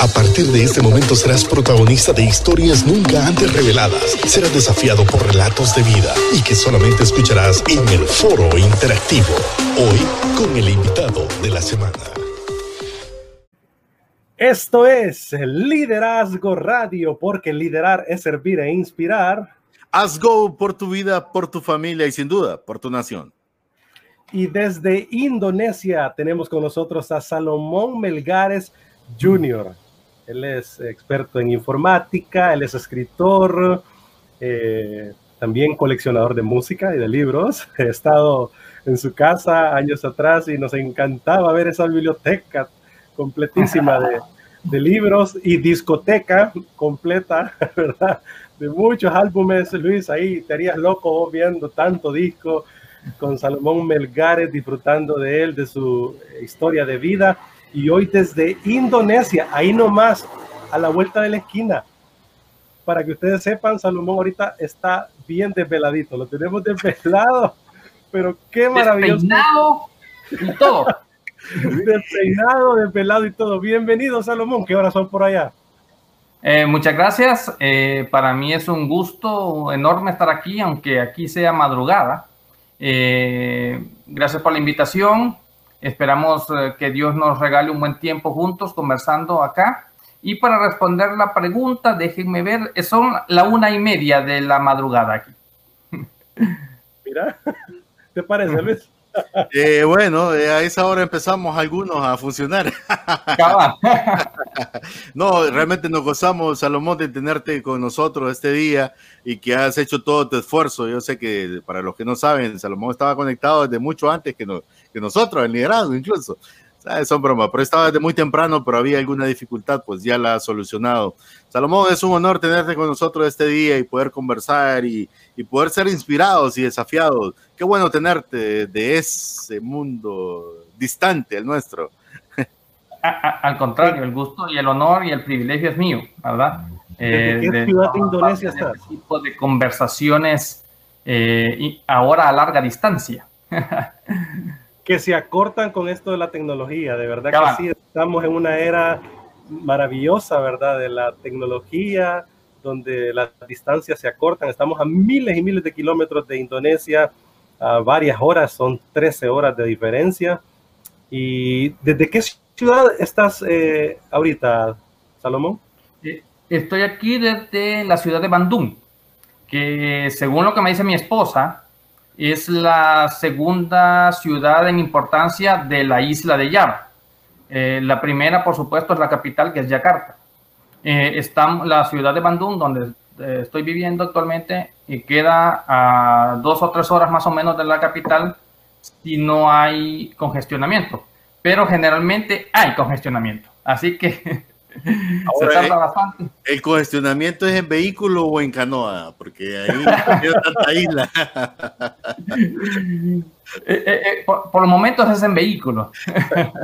A partir de este momento serás protagonista de historias nunca antes reveladas. Serás desafiado por relatos de vida y que solamente escucharás en el foro interactivo. Hoy con el invitado de la semana. Esto es Liderazgo Radio, porque liderar es servir e inspirar. Haz go por tu vida, por tu familia y sin duda por tu nación. Y desde Indonesia tenemos con nosotros a Salomón Melgares Jr. Él es experto en informática, él es escritor, eh, también coleccionador de música y de libros. He estado en su casa años atrás y nos encantaba ver esa biblioteca completísima de, de libros y discoteca completa, ¿verdad? De muchos álbumes, Luis, ahí te harías loco viendo tanto disco con Salomón Melgares, disfrutando de él, de su historia de vida y hoy desde Indonesia, ahí nomás, a la vuelta de la esquina. Para que ustedes sepan, Salomón ahorita está bien desveladito, lo tenemos desvelado, pero qué maravilloso. Despeinado y todo. despeinado, desvelado y todo. Bienvenido, Salomón, ¿qué horas son por allá? Eh, muchas gracias. Eh, para mí es un gusto enorme estar aquí, aunque aquí sea madrugada. Eh, gracias por la invitación. Esperamos eh, que Dios nos regale un buen tiempo juntos conversando acá. Y para responder la pregunta, déjenme ver, son la una y media de la madrugada aquí. Mira, ¿te parece, Luis? Eh, bueno, eh, a esa hora empezamos algunos a funcionar. no, realmente nos gozamos, Salomón, de tenerte con nosotros este día y que has hecho todo tu esfuerzo. Yo sé que para los que no saben, Salomón estaba conectado desde mucho antes que, que nosotros, el liderazgo incluso. Son bromas, pero estaba desde muy temprano, pero había alguna dificultad, pues ya la ha solucionado. Salomón, es un honor tenerte con nosotros este día y poder conversar y, y poder ser inspirados y desafiados. Qué bueno tenerte de ese mundo distante, el nuestro. al contrario, el gusto y el honor y el privilegio es mío, ¿verdad? ¿De qué eh, ciudad de Indonesia estás? Este tipo de conversaciones eh, y ahora a larga distancia. que se acortan con esto de la tecnología, de verdad que sí, estamos en una era maravillosa, ¿verdad? De la tecnología, donde las distancias se acortan, estamos a miles y miles de kilómetros de Indonesia, a varias horas, son 13 horas de diferencia. ¿Y desde qué ciudad estás eh, ahorita, Salomón? Eh, estoy aquí desde la ciudad de Bandung, que según lo que me dice mi esposa, es la segunda ciudad en importancia de la isla de Java. Eh, la primera, por supuesto, es la capital, que es Yakarta. Eh, está la ciudad de Bandung, donde eh, estoy viviendo actualmente, y queda a dos o tres horas más o menos de la capital si no hay congestionamiento. Pero generalmente hay congestionamiento. Así que ¿El congestionamiento es en vehículo o en canoa? Porque ahí no tanta isla. Eh, eh, eh, por, los momentos es en vehículo.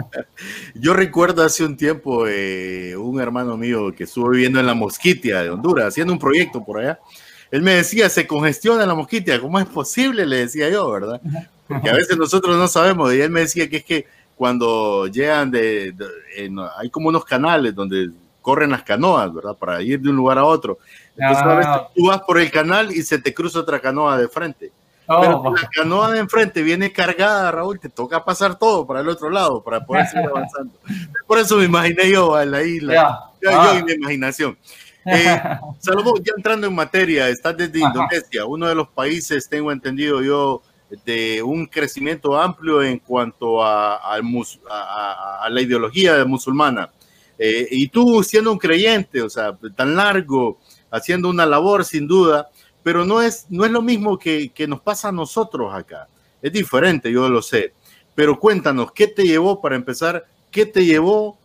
Yo recuerdo hace un tiempo un hermano mío que estuvo viviendo en la Mosquitia de Honduras, haciendo un proyecto por allá. Él me decía, se congestiona la Mosquitia, ¿cómo es posible? Le decía yo, ¿verdad? Porque a veces nosotros no sabemos. Y él me decía que es que cuando llegan de, hay como unos canales donde corren las canoas, ¿verdad? Para ir de un lugar a otro. Entonces a veces ah. tú vas por el canal y se te cruza otra canoa de frente. Oh. Pero la canoa de enfrente viene cargada, Raúl, te toca pasar todo para el otro lado para poder seguir avanzando. Por eso me imaginé yo a la isla, yo, y ah. mi imaginación. Eh, Salomón, ya entrando en materia, estás desde Indonesia, uno de los países, tengo entendido yo, de un crecimiento amplio en cuanto a, la ideología musulmana. Eh, y tú siendo un creyente, o sea, tan largo, haciendo una labor sin duda, pero no es, no es lo mismo que, que nos pasa a nosotros acá. Es diferente, yo lo sé. Pero cuéntanos, ¿qué te llevó para empezar? ¿Qué te llevó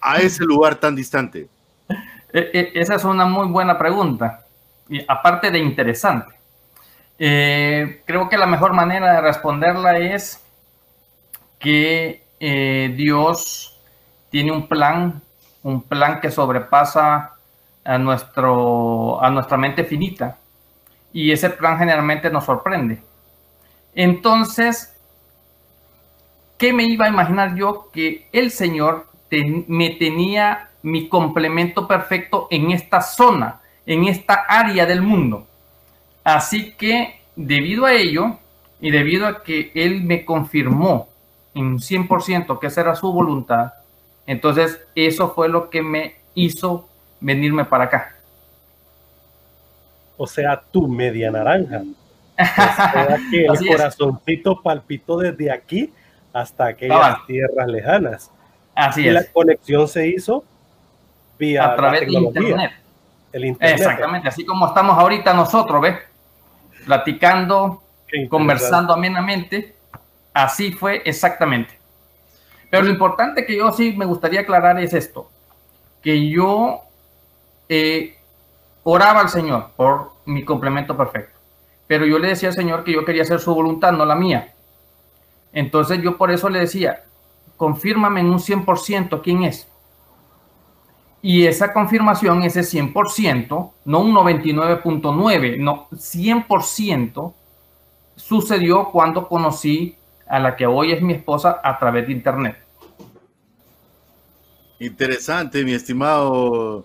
a ese lugar tan distante? E, e, esa es una muy buena pregunta, y aparte de interesante. Eh, creo que la mejor manera de responderla es que eh, Dios tiene un plan, un plan que sobrepasa a, nuestro, a nuestra mente finita. Y ese plan generalmente nos sorprende. Entonces, ¿qué me iba a imaginar yo? Que el Señor me tenía mi complemento perfecto en esta zona, en esta área del mundo. Así que debido a ello y debido a que él me confirmó en 100% que esa era su voluntad, entonces eso fue lo que me hizo venirme para acá. O sea, tu media naranja. O sea que el corazoncito palpitó desde aquí hasta aquellas tierras lejanas. Así y la conexión se hizo vía a través de internet. El internet. Exactamente, así como estamos ahorita nosotros, ¿ves? Platicando, conversando amenamente. Así fue exactamente. Pero lo importante que yo sí me gustaría aclarar es esto, que yo eh, oraba al Señor por mi complemento perfecto, pero yo le decía al Señor que yo quería hacer su voluntad, no la mía. Entonces yo por eso le decía, confírmame en un 100% quién es. Y esa confirmación, ese 100%, no un 99.9, no, 100% sucedió cuando conocí a la que hoy es mi esposa a través de internet. Interesante, mi estimado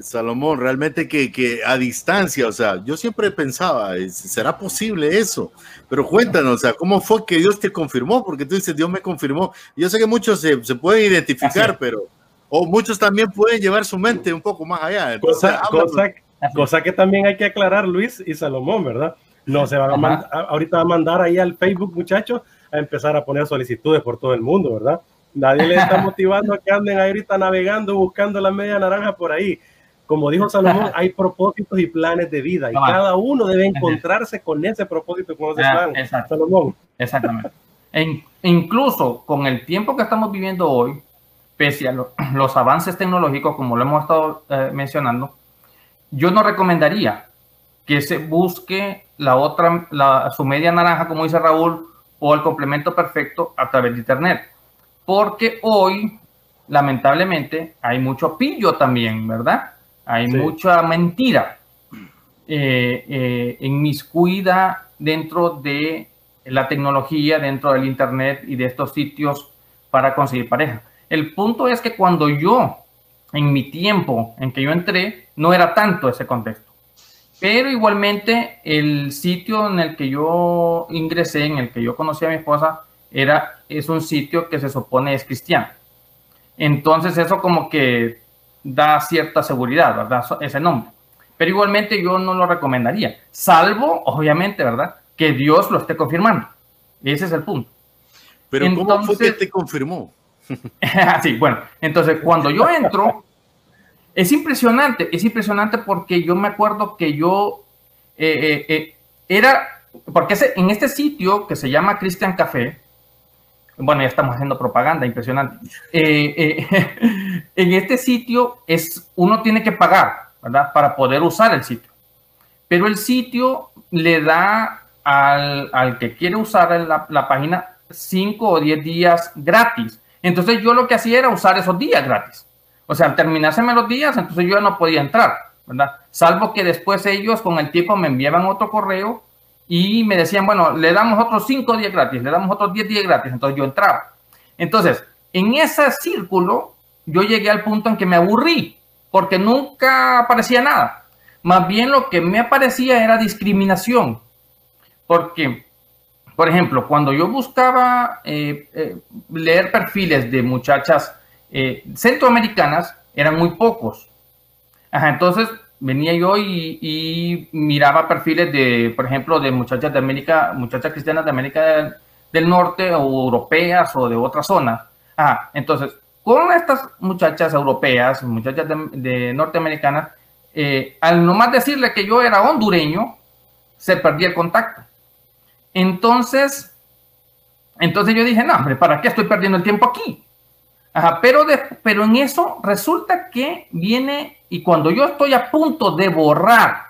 Salomón, realmente que, a distancia, o sea, yo siempre pensaba, ¿será posible eso? Pero cuéntanos, o sea, ¿cómo fue que Dios te confirmó? Porque tú dices, Dios me confirmó. Yo sé que muchos se, pueden identificar, pero, o muchos también pueden llevar su mente un poco más allá. cosa, cosa, que también hay que aclarar, Luis y Salomón, ¿verdad? No se van a mandar, ahorita va a mandar ahí al Facebook, muchachos, a empezar a poner solicitudes por todo el mundo, ¿verdad? Nadie le está motivando a que anden ahorita navegando, buscando la media naranja por ahí. Como dijo Salomón, hay propósitos y planes de vida y cada uno debe encontrarse con ese propósito, con ese plan. Salomón. Exactamente. E incluso con el tiempo que estamos viviendo hoy, pese a los avances tecnológicos, como lo hemos estado eh, mencionando, yo no recomendaría que se busque la otra, la, su media naranja, como dice Raúl, o el complemento perfecto a través de Internet. Porque hoy, lamentablemente, hay mucho pillo también, ¿verdad? Hay mucha mentira eh, eh, en mis cuida dentro de la tecnología, dentro del Internet y de estos sitios para conseguir pareja. El punto es que cuando yo, en mi tiempo en que yo entré, no era tanto ese contexto. Pero igualmente el sitio en el que yo ingresé, en el que yo conocí a mi esposa, era, es un sitio que se supone es cristiano. Entonces eso como que da cierta seguridad, ¿verdad? Ese nombre. Pero igualmente yo no lo recomendaría, salvo, obviamente, ¿verdad? Que Dios lo esté confirmando. Ese es el punto. Pero ¿cómo fue que te confirmó? sí, bueno, entonces cuando yo entro, es impresionante, es impresionante porque yo me acuerdo que yo eh, eh, eh, era, porque en este sitio que se llama Christian Café, bueno, ya estamos haciendo propaganda, impresionante. en este sitio es, uno tiene que pagar, ¿verdad? Para poder usar el sitio. Pero el sitio le da al, al que quiere usar la, la página 5 o 10 días gratis. Entonces yo lo que hacía era usar esos días gratis. O sea, al los días, entonces yo no podía entrar, ¿verdad? Salvo que después ellos con el tiempo me enviaban otro correo y me decían, bueno, le damos otros cinco días gratis, le damos otros diez días gratis, entonces yo entraba. Entonces, en ese círculo, yo llegué al punto en que me aburrí, porque nunca aparecía nada. Más bien lo que me aparecía era discriminación, porque, por ejemplo, cuando yo buscaba eh, eh, leer perfiles de muchachas eh, centroamericanas eran muy pocos. entonces venía yo y, miraba perfiles de, por ejemplo, de muchachas de América, muchachas cristianas de América del, Norte o europeas o de otra zona. entonces, con estas muchachas europeas, muchachas de, norteamericanas, eh, al nomás decirle que yo era hondureño, se perdía el contacto. Entonces, entonces yo dije, no, hombre, ¿para qué estoy perdiendo el tiempo aquí? Ajá, pero, pero en eso resulta que viene y cuando yo estoy a punto de borrar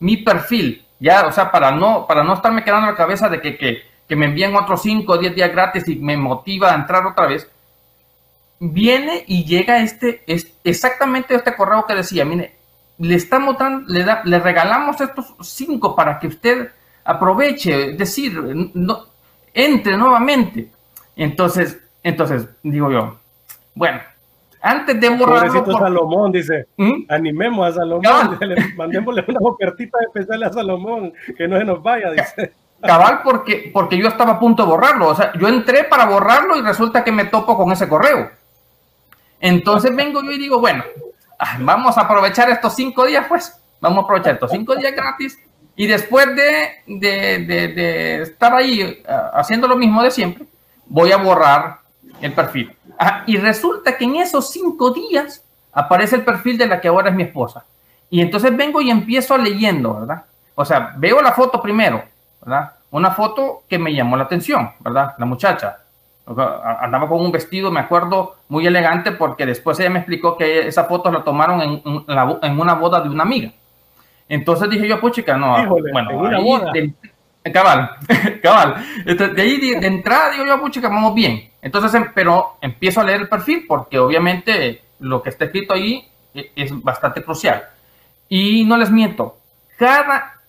mi perfil, ya, o sea, para no, para no estarme quedando en la cabeza de que, que, que me envíen otros 5 o 10 días gratis y me motiva a entrar otra vez, viene y llega este, es exactamente este correo que decía, mire, le estamos dando, le, da, le regalamos estos 5 para que usted aproveche, es decir, no, entre nuevamente. Entonces, entonces, digo yo, bueno, antes de borrarlo. Por... Salomón dice: ¿Mm? animemos a Salomón, mandémosle una ofertita especial a Salomón, que no se nos vaya, dice. Cabal, porque, porque yo estaba a punto de borrarlo. O sea, yo entré para borrarlo y resulta que me topo con ese correo. Entonces vengo yo y digo, bueno, ah, vamos a aprovechar estos cinco días, pues. Vamos a aprovechar estos cinco días gratis. Y después de, de, de, estar ahí ah, haciendo lo mismo de siempre, voy a borrar el perfil. Ah, y resulta que en esos cinco días aparece el perfil de la que ahora es mi esposa. Y entonces vengo y empiezo leyendo, ¿verdad? O sea, veo la foto primero, ¿verdad? Una foto que me llamó la atención, ¿verdad? La muchacha. Andaba con un vestido, me acuerdo, muy elegante porque después ella me explicó que esa foto la tomaron en una boda de una amiga. Entonces dije yo, pues chica, no, bueno, ahí, cabal, cabal. Entonces, de ahí de, entrada digo yo, pues chica, vamos bien. Entonces, em, pero empiezo a leer el perfil porque obviamente lo que está escrito ahí e, es bastante crucial. Y no les miento, cada,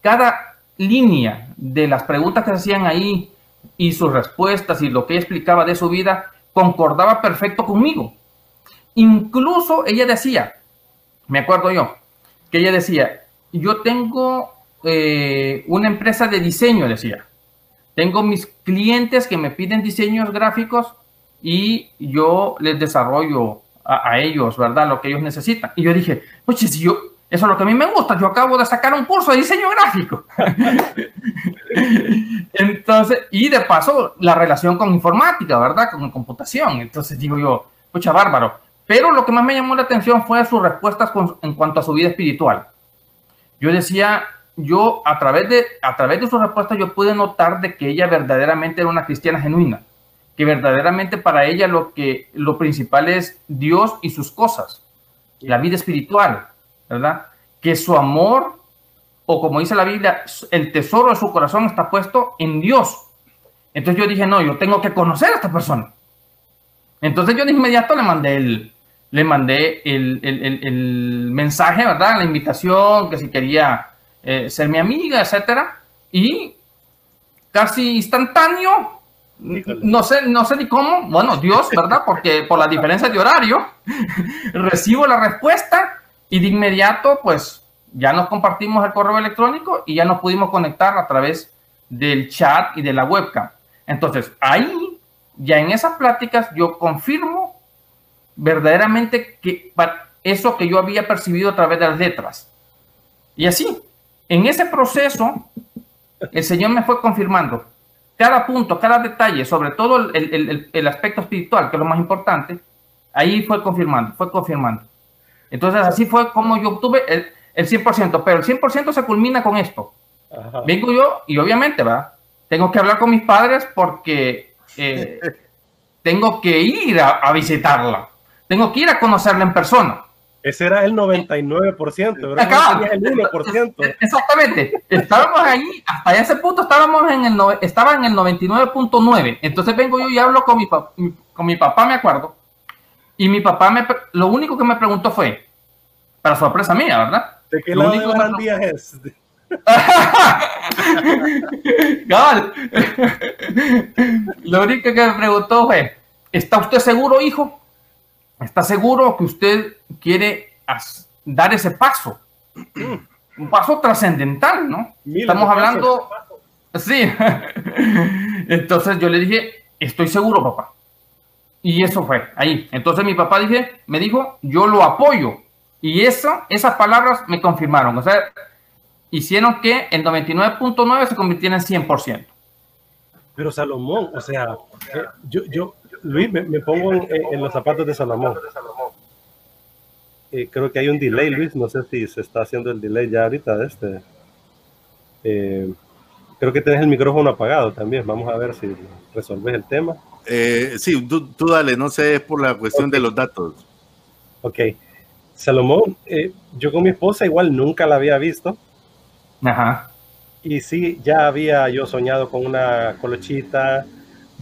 cada línea de las preguntas que se hacían ahí y sus respuestas y lo que ella explicaba de su vida concordaba perfecto conmigo. Incluso ella decía, me acuerdo yo, que ella decía, yo tengo eh, una empresa de diseño, decía, tengo mis clientes que me piden diseños gráficos y yo les desarrollo a, a ellos, ¿verdad? Lo que ellos necesitan. Y yo dije, oye, si yo, eso es lo que a mí me gusta. Yo acabo de sacar un curso de diseño gráfico. Entonces, y de paso, la relación con informática, ¿verdad? Con computación. Entonces digo yo, pucha, bárbaro. Pero lo que más me llamó la atención fue sus respuestas en cuanto a su vida espiritual. Yo decía, yo a través de, a través de sus respuestas yo pude notar de que ella verdaderamente era una cristiana genuina, que verdaderamente para ella lo que lo principal es Dios y sus cosas, la vida espiritual, ¿verdad? Que su amor, o como dice la Biblia, el tesoro de su corazón está puesto en Dios. Entonces yo dije, no, yo tengo que conocer a esta persona. Entonces yo de inmediato le mandé el, le mandé el, el, el mensaje, ¿verdad? La invitación, que si quería eh, ser mi amiga, etcétera. Y casi instantáneo, no sé, no sé ni cómo, bueno, Dios, ¿verdad? Porque por la diferencia de horario, recibo la respuesta y de inmediato, pues ya nos compartimos el correo electrónico y ya nos pudimos conectar a través del chat y de la webcam. Entonces, ahí, ya en esas pláticas, yo confirmo verdaderamente que eso que yo había percibido a través de las letras. Y así, en ese proceso, el Señor me fue confirmando cada punto, cada detalle, sobre todo el, el aspecto espiritual, que es lo más importante, ahí fue confirmando, fue confirmando. Entonces así fue como yo obtuve el, el 100%, pero el 100% se culmina con esto. Vengo yo y obviamente, va, tengo que hablar con mis padres porque eh, tengo que ir a, visitarla, tengo que ir a conocerla en persona. Ese era el 99%, Acá, el 1%. Exactamente. Estábamos ahí, hasta ese punto estábamos en el, estaba en el 99.9. Entonces vengo yo y hablo con mi, con mi papá, me acuerdo, y mi papá me, lo único que me preguntó fue, para sorpresa mía, ¿verdad? ¿De qué lo único de día es? lo único que me preguntó fue, ¿está usted seguro, hijo? ¿Está seguro que usted quiere dar ese paso? Un paso trascendental, ¿no? Estamos hablando... Sí. Entonces yo le dije, estoy seguro, papá. Y eso fue ahí. Entonces mi papá dije, me dijo, yo lo apoyo. Y eso, esas palabras me confirmaron. O sea, hicieron que el 99.9 se convirtiera en 100%. Pero Salomón, o sea, eh, yo, yo, Luis, me, pongo en, los zapatos de Salomón. Eh, creo que hay un delay, Luis. No sé si se está haciendo el delay ya ahorita de este. Eh, creo que tienes el micrófono apagado también. Vamos a ver si resolves el tema. Eh, sí, tú, dale, no sé, es por la cuestión de los datos. Ok. Salomón, eh, yo con mi esposa igual nunca la había visto. Ajá. Y sí, ya había yo soñado con una colochita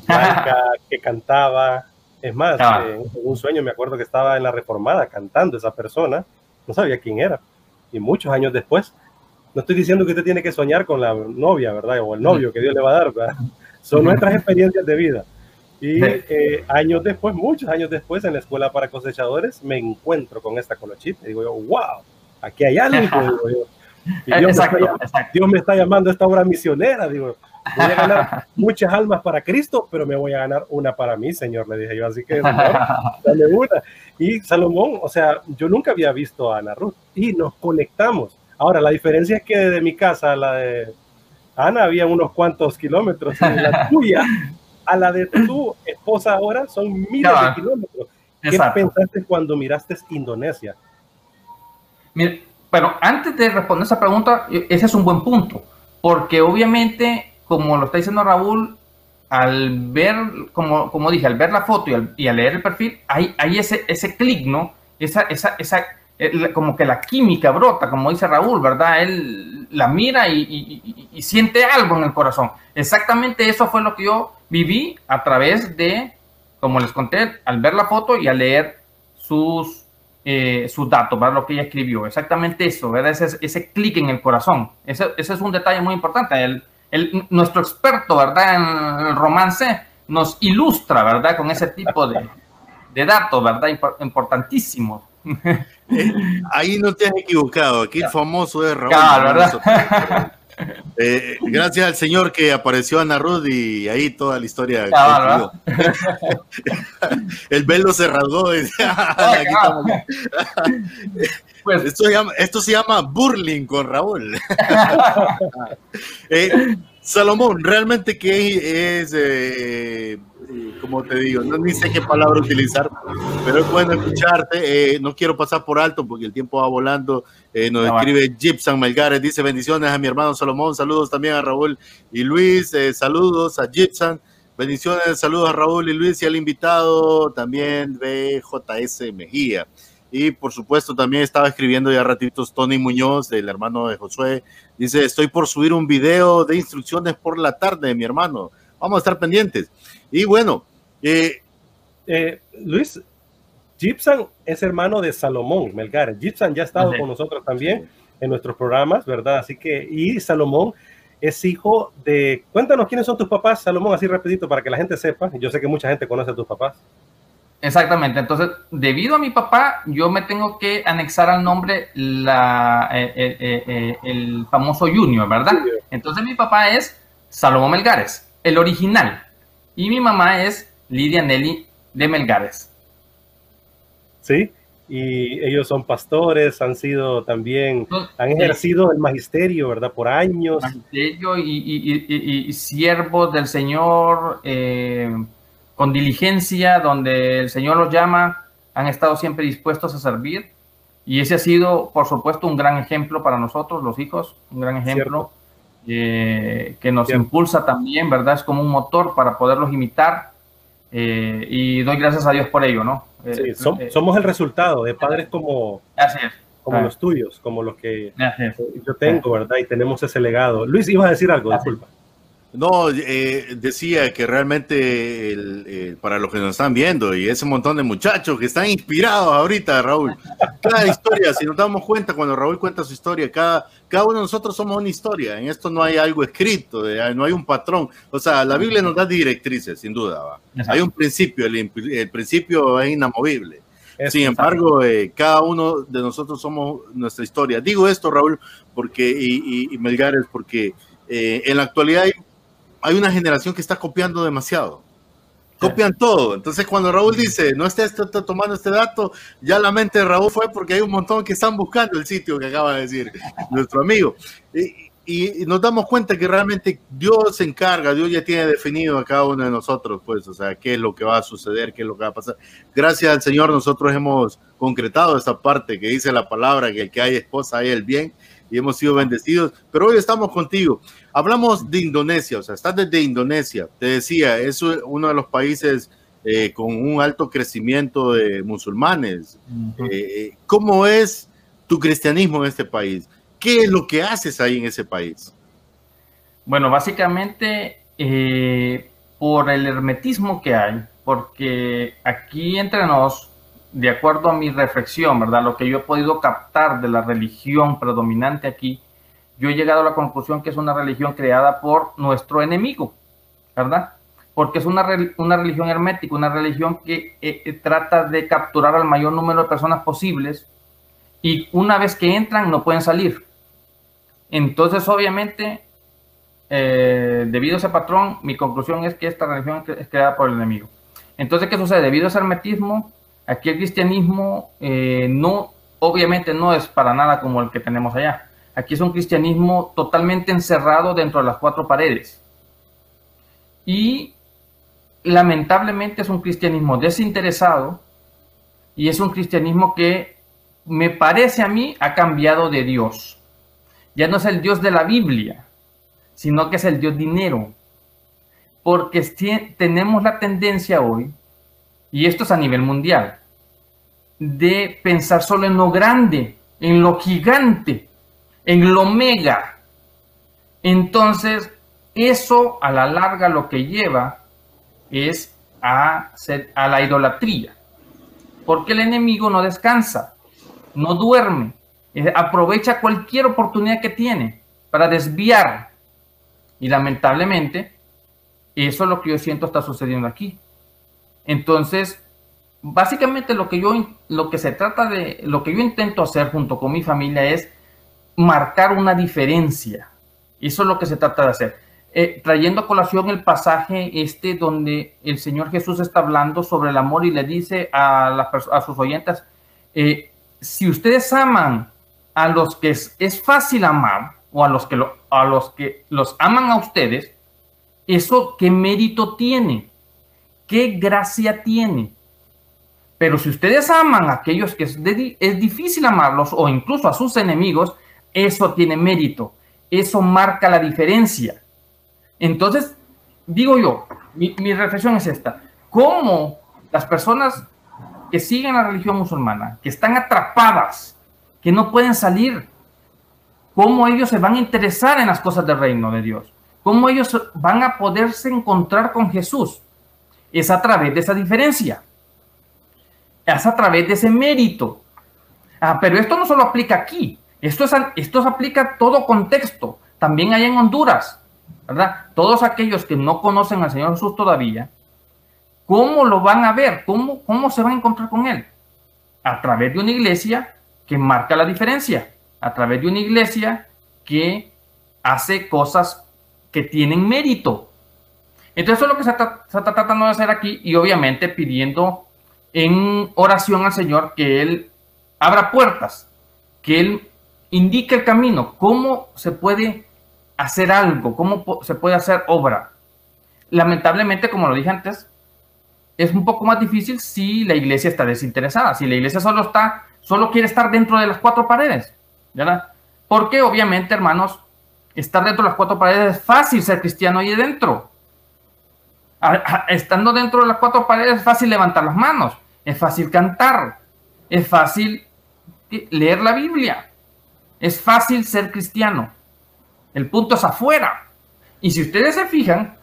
que cantaba. Es más, ah. en un sueño me acuerdo que estaba en la reformada cantando esa persona. No sabía quién era. Y muchos años después, no estoy diciendo que usted tiene que soñar con la novia, ¿verdad? O el novio que Dios le va a dar, ¿verdad? Son nuestras experiencias de vida. Y eh, años después, muchos años después, en la escuela para cosechadores, me encuentro con esta colochita y digo yo, wow, aquí hay algo. Y Dios, me está, llamando a esta obra misionera. Digo, voy a ganar muchas almas para Cristo, pero me voy a ganar una para mí, Señor, le dije yo. Así que, dale una. Y Salomón, o sea, yo nunca había visto a Ana Ruth y nos conectamos. Ahora, la diferencia es que de mi casa a la de Ana había unos cuantos kilómetros y la tuya a la de tu esposa ahora son miles de kilómetros. ¿Qué pensaste cuando miraste Indonesia? Mire, pero antes de responder esa pregunta, e, ese es un buen punto, porque obviamente, como lo está diciendo Raúl, al ver, como, como dije, al ver la foto y al, leer el perfil, hay, hay ese, ese clic, ¿no? Esa, esa, esa, como que la química brota, como dice Raúl, ¿verdad? Él la mira y, y, siente algo en el corazón. Exactamente eso fue lo que yo viví a través de, como les conté, al ver la foto y al leer sus, eh, sus datos, ¿verdad? Lo que ella escribió. Exactamente eso, ¿verdad? Ese, ese clic en el corazón. Ese, ese, es un detalle muy importante. El, el, nuestro experto, ¿verdad? En el romance nos ilustra, ¿verdad? Con ese tipo de, de datos, ¿verdad? Importantísimos. Eh, ahí no te has equivocado. Aquí el famoso es Raúl. Claro, ¿verdad? Eh, gracias al Señor que apareció Ana Ruth y ahí toda la historia. el velo se rasgó. pues, esto, se llama, esto se llama burling con Raúl. eh, Salomón, realmente que es, eh, como te digo, no ni sé qué palabra utilizar, pero es bueno escucharte. Eh, no quiero pasar por alto porque el tiempo va volando. Eh, nos escribe Gibson Melgares, dice bendiciones a mi hermano Salomón, saludos también a Raúl y Luis, saludos a Gibson, bendiciones, saludos a Raúl y Luis y al invitado también BJS Mejía. Y por supuesto también estaba escribiendo ya ratitos Tony Muñoz, el hermano de Josué. Dice, estoy por subir un video de instrucciones por la tarde, mi hermano. Vamos a estar pendientes. Y bueno, eh, eh, Luis, Gibson es hermano de Salomón Melgar. Gibson ya ha estado con nosotros también en nuestros programas, ¿verdad? Así que, y Salomón es hijo de... Cuéntanos quiénes son tus papás, Salomón, así rapidito para que la gente sepa. Yo sé que mucha gente conoce a tus papás. Exactamente. Entonces, debido a mi papá, yo me tengo que anexar al nombre la, eh, eh, eh, el famoso Junior, ¿verdad? Entonces, mi papá es Salomón Melgares, el original. Y mi mamá es Lidia Nelly de Melgares. Sí, y ellos son pastores, han sido también, han ejercido el magisterio, ¿verdad? Por años. Magisterio y, y, y siervos del Señor con diligencia, donde el Señor los llama, han estado siempre dispuestos a servir. Y ese ha sido, por supuesto, un gran ejemplo para nosotros, los hijos, un gran ejemplo eh, que nos impulsa también, ¿verdad? Es como un motor para poderlos imitar. Eh, y doy gracias a Dios por ello, ¿no? Eh, somos el resultado de padres como, como los tuyos, como los que yo tengo, ¿verdad? Y tenemos ese legado. Luis, ibas a decir algo, disculpa. No, eh, decía que realmente para los que nos están viendo y ese montón de muchachos que están inspirados ahorita, Raúl, cada historia, si nos damos cuenta cuando Raúl cuenta su historia, cada, cada uno de nosotros somos una historia, en esto no hay algo escrito, no hay un patrón, o sea, la Biblia nos da directrices, sin duda, hay un principio, el, principio es inamovible. Sin embargo, eh, cada uno de nosotros somos nuestra historia. Digo esto, Raúl, porque, y, y, Melgares, porque eh, en la actualidad hay hay una generación que está copiando demasiado. Copian todo. Entonces, cuando Raúl dice, no está, tomando este dato, ya la mente de Raúl fue porque hay un montón que están buscando el sitio que acaba de decir nuestro amigo. Y, nos damos cuenta que realmente Dios se encarga, Dios ya tiene definido a cada uno de nosotros, pues, o sea, qué es lo que va a suceder, qué es lo que va a pasar. Gracias al Señor, nosotros hemos concretado esta parte que dice la palabra, que el que hay esposa hay el bien, y hemos sido bendecidos. Pero hoy estamos contigo. Hablamos de Indonesia, o sea, estás desde Indonesia. Te decía, es uno de los países eh, con un alto crecimiento de musulmanes. Eh, ¿Cómo es tu cristianismo en este país? ¿Qué es lo que haces ahí en ese país? Bueno, básicamente eh, por el hermetismo que hay, porque aquí entre nos de acuerdo a mi reflexión, ¿verdad? Lo que yo he podido captar de la religión predominante aquí, yo he llegado a la conclusión que es una religión creada por nuestro enemigo, ¿verdad? porque es una, una religión hermética, una religión que eh, eh, trata de capturar al mayor número de personas posibles y una vez que entran no pueden salir. Entonces, obviamente, eh, debido a ese patrón, mi conclusión es que esta religión es creada por el enemigo. Entonces, ¿qué sucede? Debido a ese hermetismo, aquí el cristianismo no, obviamente no es para nada como el que tenemos allá. Aquí es un cristianismo totalmente encerrado dentro de las cuatro paredes. Y lamentablemente es un cristianismo desinteresado y es un cristianismo que me parece a mí ha cambiado de Dios. Ya no es el Dios de la Biblia, sino que es el Dios dinero. Porque tenemos la tendencia hoy, y esto es a nivel mundial, de pensar solo en lo grande, en lo gigante, en lo mega. Entonces, eso a la larga lo que lleva es a, a la idolatría. Porque el enemigo no descansa, no duerme, eh, aprovecha cualquier oportunidad que tiene para desviar. Y lamentablemente, eso es lo que yo siento está sucediendo aquí. Entonces, básicamente lo que yo lo que se trata de lo que yo intento hacer junto con mi familia es marcar una diferencia. Eso es lo que se trata de hacer. Eh, trayendo a colación el pasaje este donde el Señor Jesús está hablando sobre el amor y le dice a, las, a sus oyentes, eh, si ustedes aman a los que es, fácil amar o a los, que a los que los aman a ustedes, eso qué mérito tiene, qué gracia tiene. Pero si ustedes aman a aquellos que es, difícil amarlos o incluso a sus enemigos, eso tiene mérito, eso marca la diferencia. Entonces, digo yo, mi, reflexión es esta, ¿cómo las personas que siguen la religión musulmana, que están atrapadas, que no pueden salir, cómo ellos se van a interesar en las cosas del reino de Dios? ¿Cómo ellos van a poderse encontrar con Jesús? Es a través de esa diferencia. Es a través de ese mérito. Ah, pero esto no solo aplica aquí. Esto, es, esto se aplica a todo contexto. También hay en Honduras. ¿verdad? Todos aquellos que no conocen al Señor Jesús todavía, ¿cómo lo van a ver? ¿Cómo, cómo se van a encontrar con Él? A través de una iglesia que marca la diferencia, a través de una iglesia que hace cosas que tienen mérito. Entonces eso es lo que se está, se está tratando de hacer aquí y obviamente pidiendo en oración al Señor que Él abra puertas, que Él indique el camino, cómo se puede hacer algo, cómo se puede hacer obra. Lamentablemente, como lo dije antes, es un poco más difícil si la iglesia está desinteresada, si la iglesia solo está, solo quiere estar dentro de las cuatro paredes, ¿verdad? Porque obviamente, hermanos, estar dentro de las cuatro paredes es fácil ser cristiano ahí dentro. Estando dentro de las cuatro paredes es fácil levantar las manos, es fácil cantar, es fácil leer la Biblia, es fácil ser cristiano. El punto es afuera. Y si ustedes se fijan,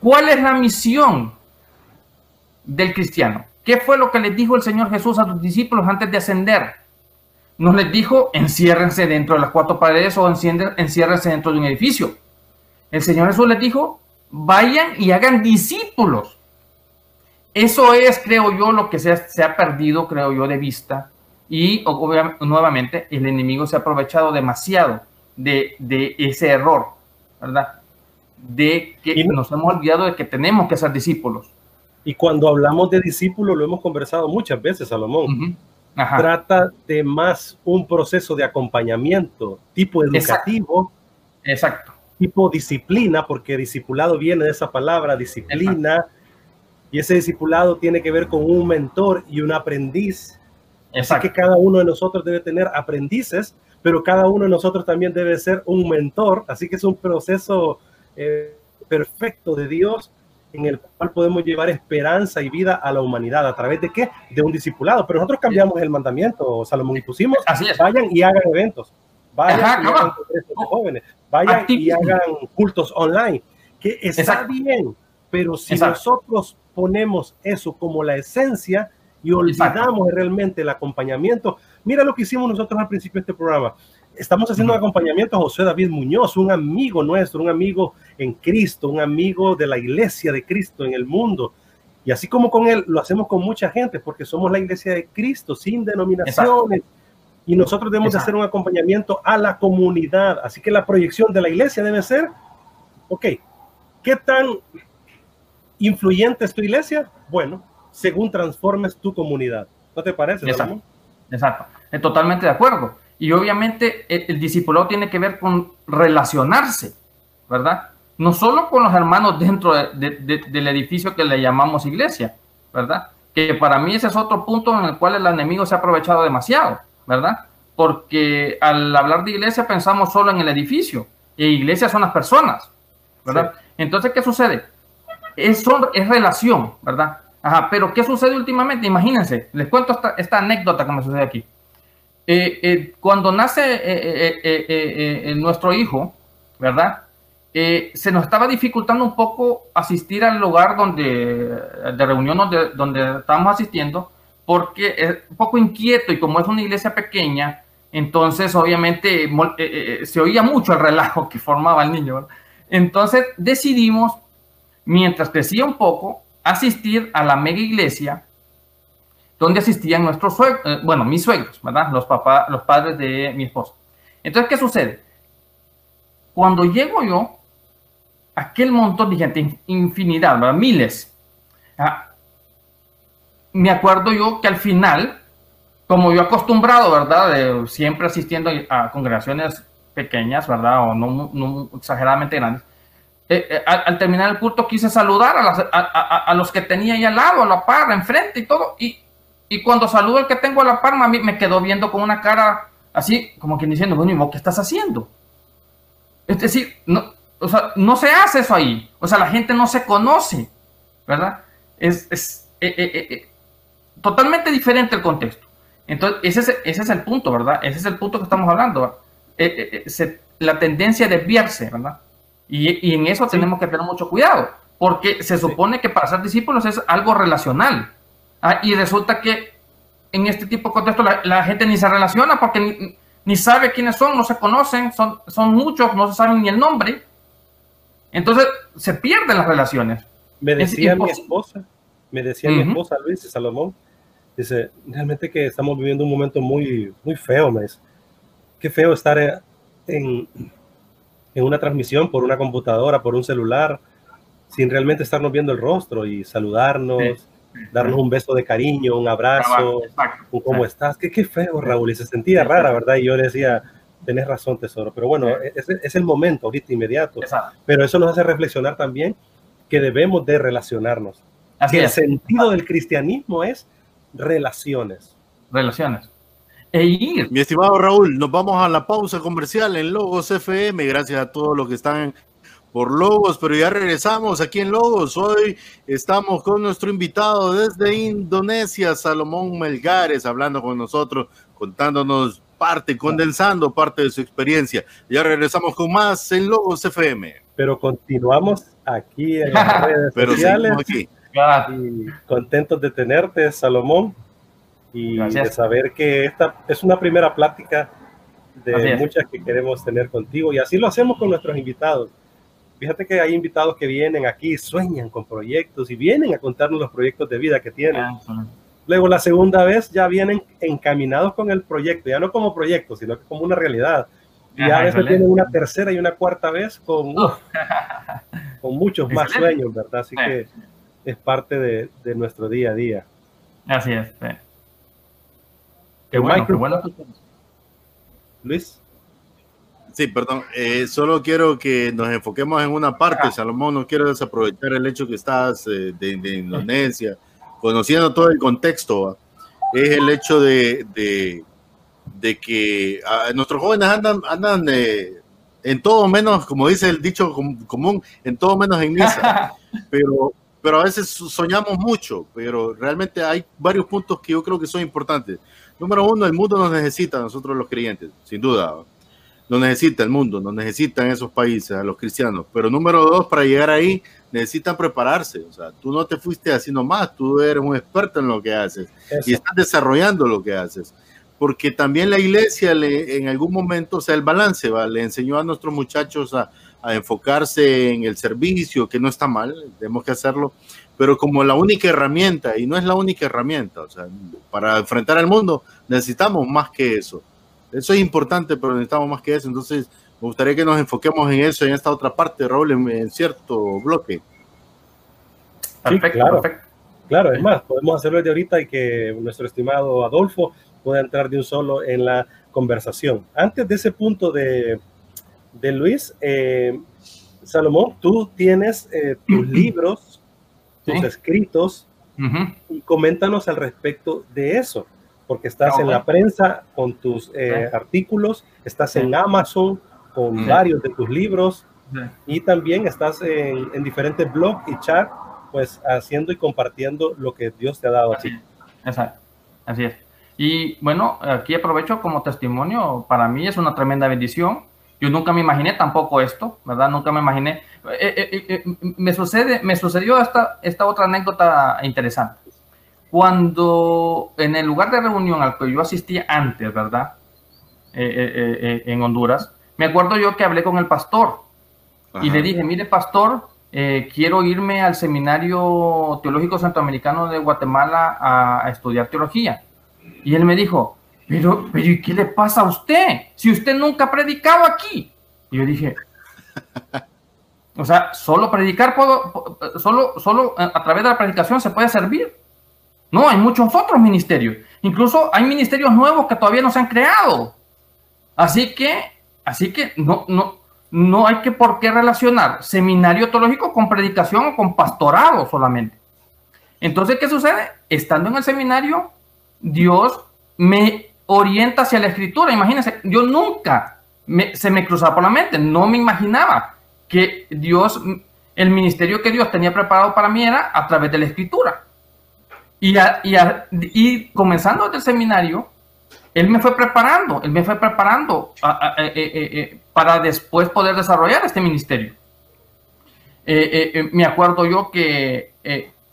¿cuál es la misión del cristiano? ¿Qué fue lo que les dijo el Señor Jesús a sus discípulos antes de ascender? No les dijo, enciérrense dentro de las cuatro paredes o enciérrense dentro de un edificio. El Señor Jesús les dijo, vayan y hagan discípulos. Eso es, creo yo, lo que se ha, se ha perdido, creo yo, de vista. Y nuevamente, el enemigo se ha aprovechado demasiado de, ese error, ¿verdad? De que nos hemos olvidado de que tenemos que ser discípulos. Y cuando hablamos de discípulos, lo hemos conversado muchas veces, Salomón. Trata de más un proceso de acompañamiento, tipo educativo. Exacto. Tipo disciplina, porque discipulado viene de esa palabra, disciplina. Y ese discipulado tiene que ver con un mentor y un aprendiz. Así que cada uno de nosotros debe tener aprendices pero cada uno de nosotros también debe ser un mentor, así que es un proceso eh, perfecto de Dios en el cual podemos llevar esperanza y vida a la humanidad. ¿A través de qué? De un discipulado. Pero nosotros cambiamos el mandamiento, Salomón, y pusimos, Así vayan y hagan eventos, vayan y hagan de jóvenes, vayan y hagan cultos online, que está bien, pero si nosotros ponemos eso como la esencia y olvidamos realmente el acompañamiento, Mira lo que hicimos nosotros al principio de este programa. estamos haciendo un acompañamiento a José David Muñoz, un amigo nuestro, un amigo en Cristo, un amigo de la iglesia de Cristo en el mundo. Y así como con él, lo hacemos con mucha gente, porque somos la iglesia de Cristo, sin denominaciones. Y nosotros debemos de hacer un acompañamiento a la comunidad. Así que la proyección de la iglesia debe ser, ok, ¿qué tan influyente es tu iglesia? Bueno, según transformes tu comunidad. ¿No te parece? Exacto. Exacto. Totalmente de acuerdo. Y obviamente el, el discipulado tiene que ver con relacionarse, ¿verdad? No solo con los hermanos dentro del edificio que le llamamos iglesia, ¿verdad? Que para mí ese es otro punto en el cual el enemigo se ha aprovechado demasiado, ¿verdad? Porque al hablar de iglesia pensamos solo en el edificio, y iglesia son las personas, ¿verdad? Entonces, ¿qué sucede? Es, es relación, ¿verdad? Ajá, pero ¿qué sucede últimamente? Imagínense, les cuento esta, esta anécdota que me sucede aquí. Eh, eh, cuando nace eh, nuestro hijo, ¿verdad? se nos estaba dificultando un poco asistir al lugar donde, de reunión donde, donde estábamos asistiendo, porque es un poco inquieto y como es una iglesia pequeña, entonces obviamente se oía mucho el relajo que formaba el niño. Entonces decidimos, mientras crecía un poco, asistir a la mega iglesia donde asistían nuestros suegros, eh, bueno, mis suegros, ¿verdad? Los, los padres de mi esposa. Entonces, ¿qué sucede? Cuando llego yo, aquel montón de gente, infinidad, ¿verdad? Miles, ah, me acuerdo yo que al final, como yo acostumbrado, ¿verdad? De siempre asistiendo a congregaciones pequeñas, ¿verdad? O no, no exageradamente grandes. Eh, eh, al, terminar el culto quise saludar a, a, los que tenía ahí al lado, a la par, enfrente y todo. Y, y cuando saludo al que tengo a la par, mí me quedó viendo con una cara así, como quien diciendo, bueno, ¿qué estás haciendo? Es decir, no, o sea, no se hace eso ahí. O sea, la gente no se conoce, ¿verdad? Es, es eh, totalmente diferente el contexto. Entonces, ese es, ese es, el punto, ¿verdad? Ese es el punto que estamos hablando. la tendencia de desviarse, ¿verdad? Y, y en eso tenemos que tener mucho cuidado, porque se supone que para ser discípulos es algo relacional. Ah, y resulta que en este tipo de contexto la, gente ni se relaciona porque ni, sabe quiénes son, no se conocen, son, son muchos, no se saben ni el nombre. Entonces se pierden las relaciones. Me decía mi esposa, me decía mi esposa Luis Salomón, dice, realmente que estamos viviendo un momento muy, muy feo, me dice. Qué feo estar en, en una transmisión por una computadora, por un celular, sin realmente estarnos viendo el rostro y saludarnos, darnos un beso de cariño, un abrazo, un cómo estás. Qué, qué feo, Raúl, y se sentía rara, ¿verdad? Y yo le decía, tenés razón, tesoro, pero bueno, es, es, el momento ahorita inmediato. Pero eso nos hace reflexionar también que debemos de relacionarnos. que el sentido del cristianismo es relaciones. Relaciones. E Mi estimado Raúl, nos vamos a la pausa comercial en Logos FM. Gracias a todos los que están por Logos, pero ya regresamos aquí en Logos. Hoy estamos con nuestro invitado desde Indonesia, Salomón Melgares, hablando con nosotros, contándonos parte, condensando parte de su experiencia. Ya regresamos con más en Logos FM. Pero continuamos aquí en las redes pero sociales. Aquí. Y contentos de tenerte, Salomón y de saber que esta es una primera plática de muchas que queremos tener contigo y así lo hacemos con nuestros invitados. Fíjate que hay invitados que vienen aquí, sueñan con proyectos y vienen a contarnos los proyectos de vida que tienen. Ah, Luego la segunda vez ya vienen encaminados con el proyecto, ya no como proyecto, sino como una realidad. Y a veces tienen una tercera y una cuarta vez con, con muchos más sueños, ¿verdad? Así que es parte de, de, nuestro día a día. Así es. Qué bueno, qué bueno. Luis. Sí, perdón. Eh, solo quiero que nos enfoquemos en una parte, Salomón. No quiero desaprovechar el hecho que estás eh, de, Indonesia, conociendo todo el contexto. Es el hecho de, de, que ah, nuestros jóvenes andan, andan eh, en todo menos, como dice el dicho común, en todo menos en misa. pero, pero a veces soñamos mucho, pero realmente hay varios puntos que yo creo que son importantes. Número uno, el mundo nos necesita a nosotros los creyentes, sin duda. Nos necesita el mundo, nos necesitan esos países, a los cristianos. Pero número dos, para llegar ahí necesitan prepararse. O sea, tú no te fuiste así nomás, tú eres un experto en lo que haces y estás desarrollando lo que haces. porque también la iglesia le, en algún momento, o sea, el balance, ¿va? le enseñó a nuestros muchachos a, a enfocarse en el servicio, que no está mal, tenemos que hacerlo, pero como la única herramienta, y no es la única herramienta, o sea, para enfrentar al mundo necesitamos más que eso. Eso es importante, pero necesitamos más que eso. Entonces, me gustaría que nos enfoquemos en eso, en esta otra parte, Raúl, en, cierto bloque. Perfecto, claro. perfecto. Claro, es más, podemos hacerlo desde ahorita y que nuestro estimado Adolfo pueda entrar de un solo en la conversación. Antes de ese punto de, de Luis, eh, Salomón, tú tienes eh, tus libros, tus escritos, y coméntanos al respecto de eso, porque estás en la prensa con tus eh, artículos, estás en Amazon con varios de tus libros, y también estás en, en, diferentes blogs y chat, pues haciendo y compartiendo lo que Dios te ha dado a ti. Exacto, así es. Y bueno, aquí aprovecho como testimonio, para mí es una tremenda bendición. Yo nunca me imaginé tampoco esto, ¿verdad? Nunca me imaginé. Eh, eh, eh, me, sucede, me sucedió esta, esta otra anécdota interesante. Cuando en el lugar de reunión al que yo asistía antes, ¿verdad? en Honduras, me acuerdo yo que hablé con el pastor y le dije, mire pastor, quiero irme al Seminario Teológico Centroamericano de Guatemala a estudiar teología. Y él me dijo, pero, pero ¿y qué le pasa a usted? Si usted nunca ha predicado aquí. Y yo dije, o sea, solo predicar, puedo, solo, solo a través de la predicación se puede servir. No, hay muchos otros ministerios. Incluso hay ministerios nuevos que todavía no se han creado. Así que, así que no, no, no hay que por qué relacionar seminario teológico con predicación o con pastorado solamente. Entonces, ¿qué sucede? Estando en el seminario, Dios me orienta hacia la escritura. Imagínense, yo nunca se me cruzaba por la mente, no me imaginaba que Dios, el ministerio que Dios tenía preparado para mí era a través de la escritura. Y, y, comenzando desde el seminario, Él me fue preparando, Él me fue preparando eh, eh, eh, para después poder desarrollar este ministerio. me acuerdo yo que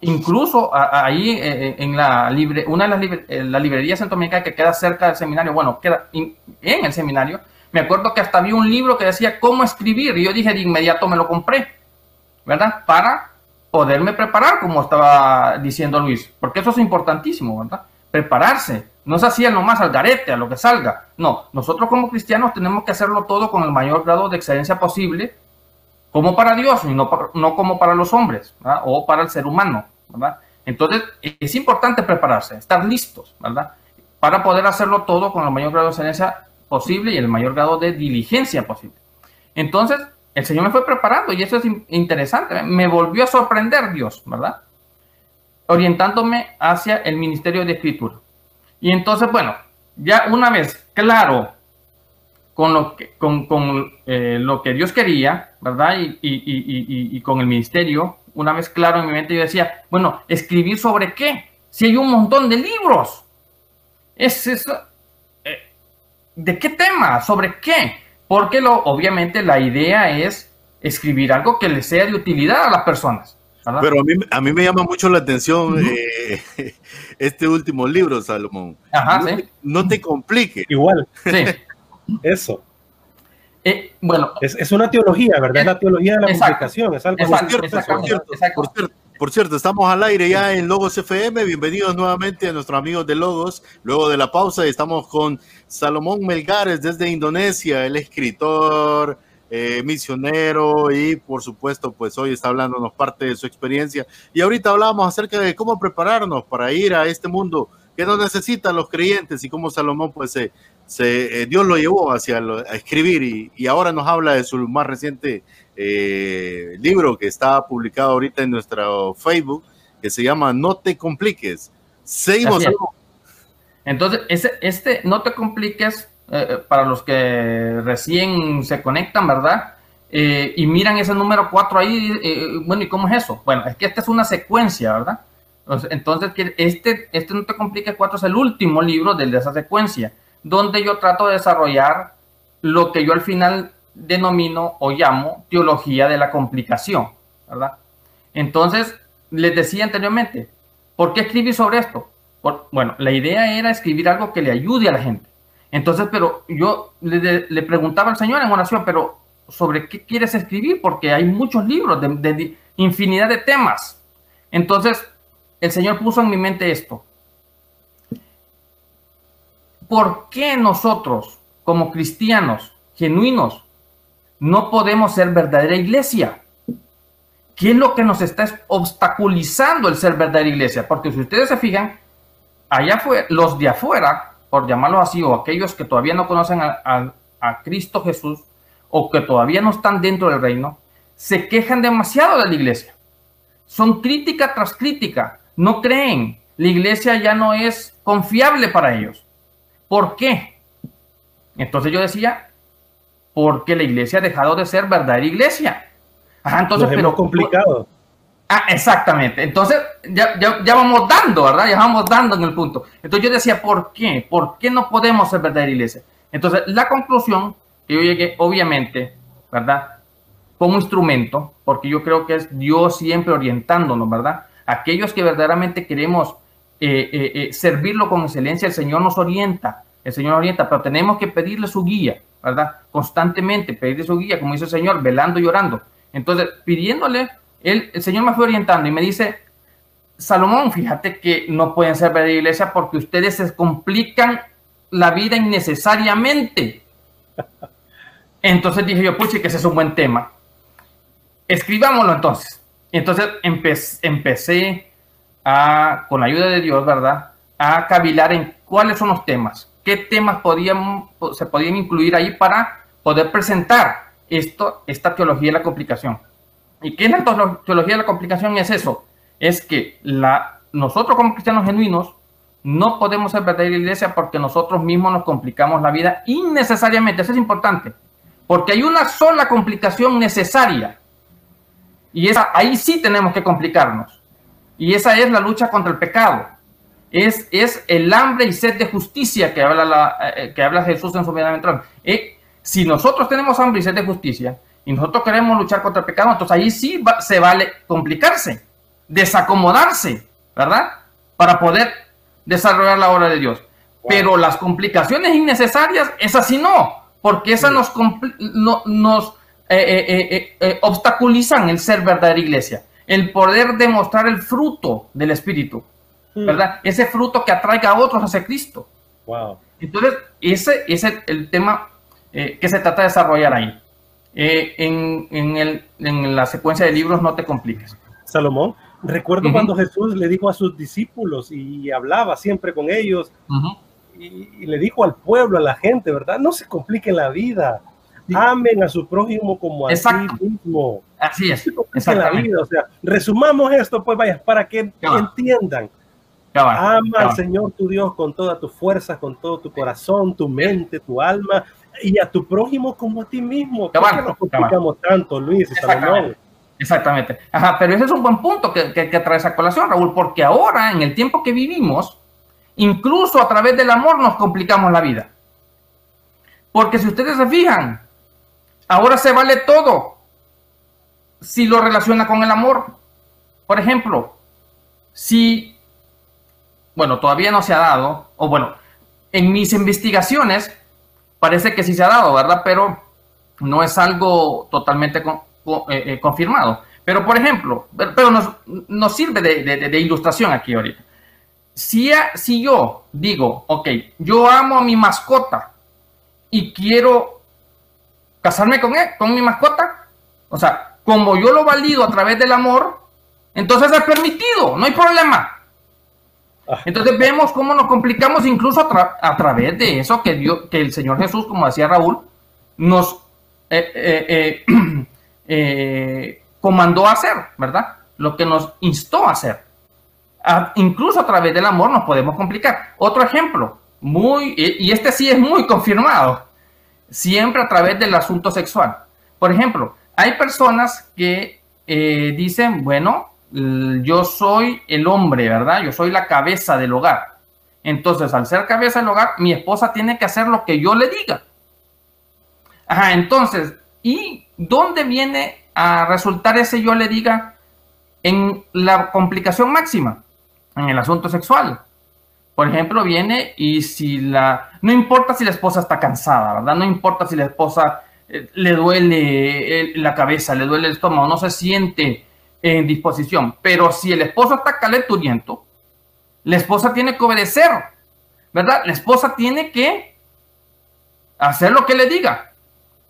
Incluso ahí eh, eh, en la libre, una de las eh, la librería centroamericana que queda cerca del seminario, bueno, queda en el seminario, me acuerdo que hasta había un libro que decía cómo escribir y yo dije de inmediato me lo compré, ¿verdad? Para poderme preparar, como estaba diciendo Luis, porque eso es importantísimo, ¿verdad? Prepararse, no se hacía nomás al garete, a lo que salga, no, nosotros como cristianos tenemos que hacerlo todo con el mayor grado de excelencia posible, como para Dios y no, no como para los hombres, ¿verdad? o para el ser humano. Entonces, es importante prepararse, estar listos, ¿verdad? Para poder hacerlo todo con el mayor grado de excelencia posible y el mayor grado de diligencia posible. Entonces, el Señor me fue preparando y eso es interesante. Me volvió a sorprender Dios, ¿verdad? Orientándome hacia el ministerio de escritura. Y entonces, bueno, ya una vez claro con lo que, con, con, eh, lo que Dios quería, ¿verdad? Y, y, y, y, con el ministerio, una vez claro en mi mente, yo decía, bueno, ¿escribir sobre qué? Si hay un montón de libros. Es eso. Eh, ¿De qué tema? ¿Sobre qué? Porque lo, obviamente la idea es escribir algo que le sea de utilidad a las personas. Pero a mí, a mí me llama mucho la atención eh, este último libro, Salomón. Ajá, no, sí. te, no te complique. Igual. Sí. Eso. Eh, bueno, es, es, una teología, ¿verdad? Es la teología de la exacto, publicación. Es algo exacto, por, cierto, por, cierto, por, cierto, por, cierto, estamos al aire ya en Logos FM. Bienvenidos nuevamente a nuestros amigos de Logos. Luego de la pausa, estamos con Salomón Melgares desde Indonesia, el escritor, eh, misionero y, por supuesto, pues hoy está hablándonos parte de su experiencia. Y ahorita hablábamos acerca de cómo prepararnos para ir a este mundo que nos necesitan los creyentes y cómo Salomón, pues, se se, eh, Dios lo llevó hacia lo, a escribir y, y, ahora nos habla de su más reciente eh, libro que está publicado ahorita en nuestro Facebook, que se llama No te compliques. Seguimos. Entonces, ese, este No te compliques, eh, eh para los que recién se conectan, ¿verdad? Eh, y miran ese número 4 ahí, bueno, ¿y cómo es eso? Bueno, es que esta es una secuencia, ¿verdad? Entonces, este, este No te compliques 4 es el último libro de esa secuencia donde yo trato de desarrollar lo que yo al final denomino o llamo teología de la complicación, ¿verdad? Entonces, les decía anteriormente, ¿por qué escribí sobre esto? bueno, la idea era escribir algo que le ayude a la gente. Entonces, pero yo le, preguntaba al Señor en oración, pero ¿sobre qué quieres escribir? Porque hay muchos libros de, de infinidad de temas. Entonces, el Señor puso en mi mente esto. ¿Por qué nosotros, como cristianos genuinos, no podemos ser verdadera iglesia? ¿Qué es lo que nos está obstaculizando el ser verdadera iglesia? Porque si ustedes se fijan, allá fue los de afuera, por llamarlo así, o aquellos que todavía no conocen a Cristo Jesús, o que todavía no están dentro del reino, se quejan demasiado de la iglesia. Son crítica tras crítica. No creen. La iglesia ya no es confiable para ellos. ¿Por qué? Entonces yo decía, porque la iglesia ha dejado de ser verdadera iglesia. Ajá, entonces, pero complicado. Ah, exactamente. Entonces, ya, ya, vamos dando, ¿verdad? Ya vamos dando en el punto. Entonces yo decía, ¿por qué? ¿Por qué no podemos ser verdadera iglesia? Entonces, la conclusión que yo llegué, obviamente, ¿verdad? Como instrumento, porque yo creo que es Dios siempre orientándonos, ¿verdad? Aquellos que verdaderamente queremos eh, eh, eh, servirlo con excelencia, el Señor nos orienta, el Señor nos orienta, pero tenemos que pedirle su guía, ¿verdad? Constantemente pedirle su guía, como dice el Señor, velando y orando. Entonces, pidiéndole, el Señor me fue orientando y me dice, Salomón, fíjate que no pueden ser de iglesia porque ustedes se complican la vida innecesariamente. Entonces dije yo, pucha, que ese es un buen tema. Escribámoslo entonces. Entonces empecé a, con la ayuda de Dios, ¿verdad? A cavilar en cuáles son los temas, qué temas podían, se podían incluir ahí para poder presentar esto, esta teología de la complicación. ¿Y qué es la teología de la complicación? Es eso, es que la, nosotros como cristianos genuinos no podemos ser verdadera iglesia porque nosotros mismos nos complicamos la vida innecesariamente. Eso es importante, porque hay una sola complicación necesaria. Y esa, ahí sí tenemos que complicarnos. Y esa es la lucha contra el pecado. Es, es el hambre y sed de justicia que habla, la, eh, que habla Jesús en su vida eh, si nosotros tenemos hambre y sed de justicia y nosotros queremos luchar contra el pecado, entonces ahí sí se vale complicarse, desacomodarse, ¿verdad? Para poder desarrollar la obra de Dios. Pero las complicaciones innecesarias, esas sí no, porque esas nos, nos eh, eh, eh, obstaculizan el ser verdadera iglesia, el poder demostrar el fruto del Espíritu, hmm. ¿verdad? Ese fruto que atraiga a otros hacia Cristo. Wow. Entonces, ese es el tema eh, que se trata de desarrollar ahí. Eh, en, la secuencia de libros no te compliques. Salomón, recuerdo cuando Jesús le dijo a sus discípulos y hablaba siempre con ellos y, le dijo al pueblo, a la gente, ¿verdad? No se compliquen la vida. Amen a su prójimo como a sí mismo. Así es. La vida. O sea, resumamos esto, pues vaya, para que entiendan. Ama al Señor tu Dios con toda tu fuerza, con todo tu corazón, tu mente, tu alma y a tu prójimo como a ti mismo. ¿Por qué nos complicamos tanto, Luis Exactamente. Exactamente. Ajá, pero ese es un buen punto que, que, que trae esa colación, Raúl, porque ahora, en el tiempo que vivimos, incluso a través del amor nos complicamos la vida. Porque si ustedes se fijan, ahora se vale todo si lo relaciona con el amor. Por ejemplo, si, bueno, todavía no se ha dado, o bueno, en mis investigaciones parece que sí se ha dado, ¿verdad? Pero no es algo totalmente eh, eh, confirmado. Pero, por ejemplo, pero nos, sirve de, ilustración aquí ahorita. Si, si yo digo, ok, yo amo a mi mascota y quiero casarme con él, con mi mascota, o sea, como yo lo valido a través del amor, entonces es permitido, no hay problema. Entonces vemos cómo nos complicamos incluso a, través de eso que, Dios, que el Señor Jesús, como decía Raúl, nos eh, eh, eh, comandó a hacer, ¿verdad? Lo que nos instó a hacer. incluso a través del amor nos podemos complicar. Otro ejemplo, muy, y este sí es muy confirmado, siempre a través del asunto sexual. Por ejemplo, hay personas que dicen, bueno, yo soy el hombre, ¿verdad? Yo soy la cabeza del hogar. Entonces, al ser cabeza del hogar, mi esposa tiene que hacer lo que yo le diga. Ajá, entonces, ¿y dónde viene a resultar ese yo le diga en la complicación máxima? En el asunto sexual. Por ejemplo, viene y si la, no importa si la esposa está cansada, ¿verdad? No importa si la esposa eh, le duele eh, la cabeza, le duele el estómago, no se siente en disposición, pero si el esposo está calenturiento, la esposa tiene que obedecer, ¿verdad? La esposa tiene que hacer lo que le diga.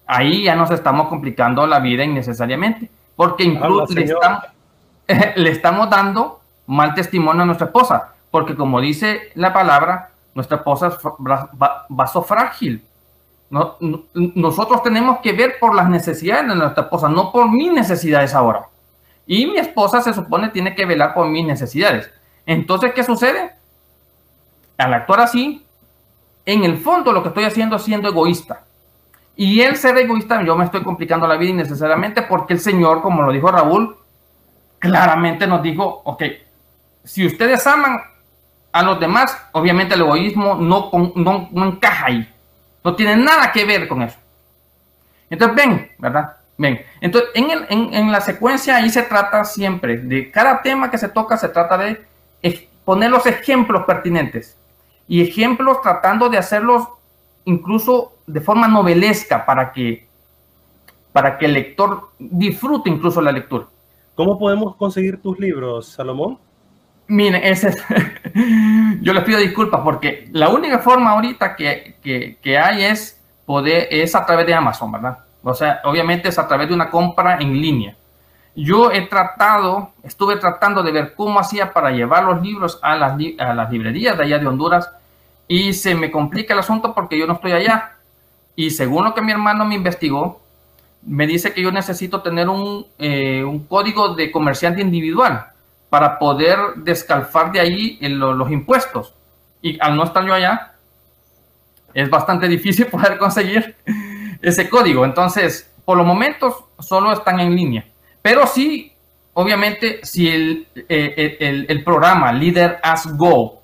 Ahí ya nos estamos complicando la vida innecesariamente, porque incluso le estamos, le estamos dando mal testimonio a nuestra esposa, porque como dice la palabra, nuestra esposa es vaso frágil. No, nosotros tenemos que ver por las necesidades de nuestra esposa, no por mis necesidades ahora. Y mi esposa se supone tiene que velar por mis necesidades. Entonces, ¿qué sucede? Al actuar así, en el fondo lo que estoy haciendo es siendo egoísta. Y el ser egoísta, yo me estoy complicando la vida innecesariamente porque el Señor, como lo dijo Raúl, claramente nos dijo, ok, si ustedes aman a los demás, obviamente el egoísmo no, no, no encaja ahí. No tiene nada que ver con eso. Entonces, ven, ¿verdad? Ven. Entonces, en, el, en, en, la secuencia ahí se trata siempre, de cada tema que se toca, se trata de poner los ejemplos pertinentes. Y ejemplos tratando de hacerlos incluso de forma novelesca para que, para que el lector disfrute incluso la lectura. ¿Cómo podemos conseguir tus libros, Salomón? Miren, ese es, yo les pido disculpas porque la única forma ahorita que, que, que, hay es poder, es a través de Amazon, ¿verdad? O sea, obviamente es a través de una compra en línea. Yo he tratado, estuve tratando de ver cómo hacía para llevar los libros a las, a las librerías de allá de Honduras y se me complica el asunto porque yo no estoy allá. Y según lo que mi hermano me investigó, me dice que yo necesito tener un, eh, un código de comerciante individual para poder descalfar de ahí los impuestos. Y al no estar yo allá, es bastante difícil poder conseguir ese código. Entonces, por los momentos, solo están en línea. Pero sí, obviamente, si el, eh, el, el programa Leader as Go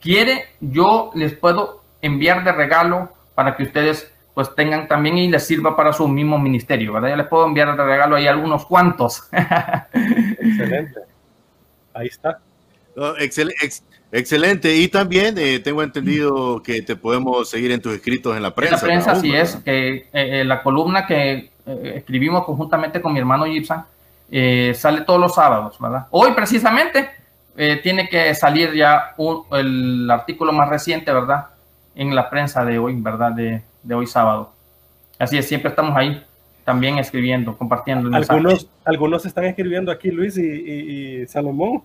quiere, yo les puedo enviar de regalo para que ustedes pues tengan también y les sirva para su mismo ministerio, ¿verdad? Ya les puedo enviar de regalo ahí algunos cuantos. Excelente. Ahí está. excelente. Y también eh, tengo entendido que te podemos seguir en tus escritos en la prensa. En la prensa, sí es, que eh, eh, la columna que escribimos conjuntamente con mi hermano Gibson sale todos los sábados, ¿verdad? Hoy precisamente tiene que salir ya el artículo más reciente, ¿verdad? En la prensa de hoy, ¿verdad? De, de hoy sábado. Así es, siempre estamos ahí también escribiendo, compartiendo. algunos, algunos están escribiendo aquí, Luis y, Salomón,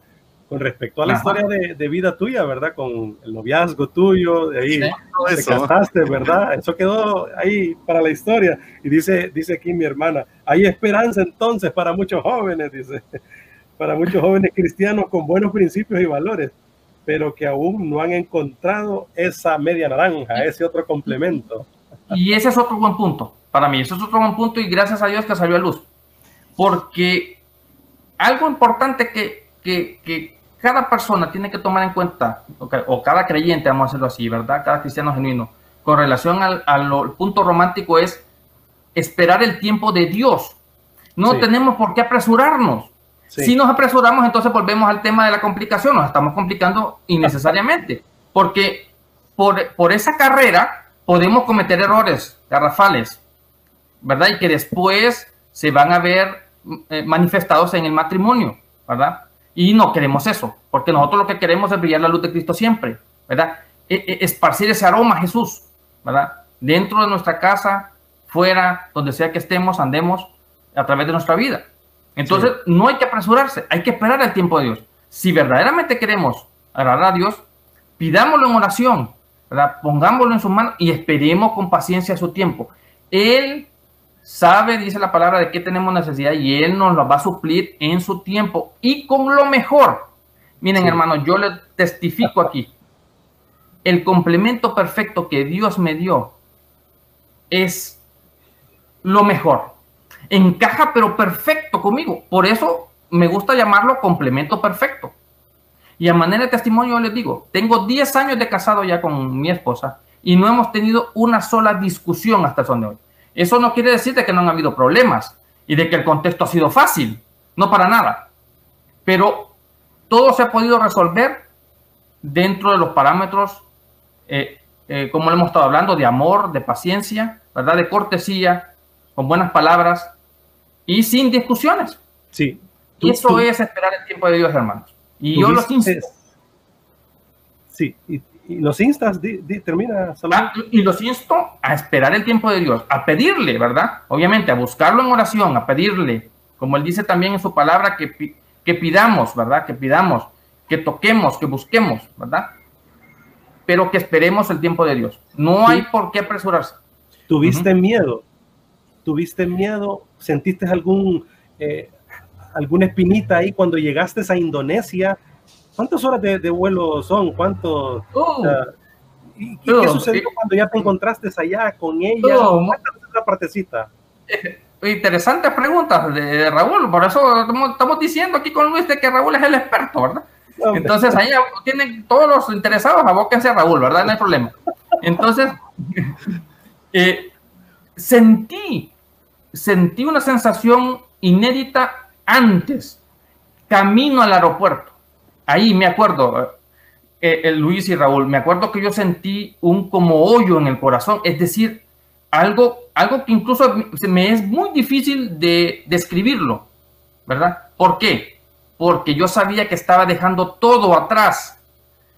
con respecto a la historia de, vida tuya, ¿verdad? Con el noviazgo tuyo, de ahí te casaste, ¿verdad? Eso quedó ahí para la historia. Y dice, dice aquí mi hermana, hay esperanza entonces para muchos jóvenes, dice, para muchos jóvenes cristianos con buenos principios y valores, pero que aún no han encontrado esa media naranja, ese otro complemento. Y ese es otro buen punto para mí. Eso es otro buen punto y gracias a Dios que salió a luz. Porque algo importante que, que, que cada persona tiene que tomar en cuenta, o cada creyente, vamos a hacerlo así, ¿verdad? Cada cristiano genuino, con relación al, al punto romántico es esperar el tiempo de Dios. No tenemos por qué apresurarnos. Si nos apresuramos, entonces volvemos al tema de la complicación, nos estamos complicando innecesariamente, porque por, por esa carrera podemos cometer errores garrafales, ¿verdad? Y que después se van a ver eh, manifestados en el matrimonio, ¿verdad? Y no queremos eso, porque nosotros lo que queremos es brillar la luz de Cristo siempre, ¿verdad? E, e, esparcir ese aroma Jesús, ¿verdad? Dentro de nuestra casa, fuera, donde sea que estemos, andemos a través de nuestra vida. Entonces, no hay que apresurarse, hay que esperar el tiempo de Dios. Si verdaderamente queremos agradar a Dios, pidámoslo en oración, ¿verdad? Pongámoslo en sus manos y esperemos con paciencia su tiempo. Él sabe, dice la palabra, de qué tenemos necesidad y Él nos lo va a suplir en su tiempo y con lo mejor. Miren, hermano, yo le testifico aquí. El complemento perfecto que Dios me dio es lo mejor. Encaja, pero perfecto conmigo. Por eso me gusta llamarlo complemento perfecto. Y a manera de testimonio les digo, tengo 10 años de casado ya con mi esposa y no hemos tenido una sola discusión hasta el son de hoy. Eso no quiere decir de que no han habido problemas y de que el contexto ha sido fácil, no para nada. Pero todo se ha podido resolver dentro de los parámetros, eh, eh, como le hemos estado hablando, de amor, de paciencia, ¿verdad? De cortesía, con buenas palabras y sin discusiones. Sí. Y eso es esperar el tiempo de Dios, hermanos. Y yo los insto. Sí, y, los instas, termina, ah, y los insto a esperar el tiempo de Dios, a pedirle, ¿verdad? Obviamente, a buscarlo en oración, a pedirle, como él dice también en su palabra, que, que pidamos, ¿verdad? Que pidamos, que toquemos, que busquemos, ¿verdad? Pero que esperemos el tiempo de Dios. No hay por qué apresurarse. ¿Tuviste miedo? ¿Tuviste miedo? ¿Sentiste algún, eh, alguna espinita ahí cuando llegaste a Indonesia? ¿Cuántas horas de, vuelo son? ¿Cuánto? Oh. ¿Y, qué oh, sucedió cuando ya te encontraste allá con ella? Oh, esa partecita. Eh, interesantes preguntas de, Raúl, por eso estamos, diciendo aquí con Luis de que Raúl es el experto, ¿verdad? Entonces ahí tienen todos los interesados, abóquense a Raúl, ¿verdad? No hay problema. Entonces, eh, sentí, sentí una sensación inédita antes, camino al aeropuerto. Ahí me acuerdo, eh, eh, Luis y Raúl, me acuerdo que yo sentí un como hoyo en el corazón, es decir, algo, algo que incluso me es muy difícil de describirlo, ¿verdad? ¿Por qué? Porque yo sabía que estaba dejando todo atrás.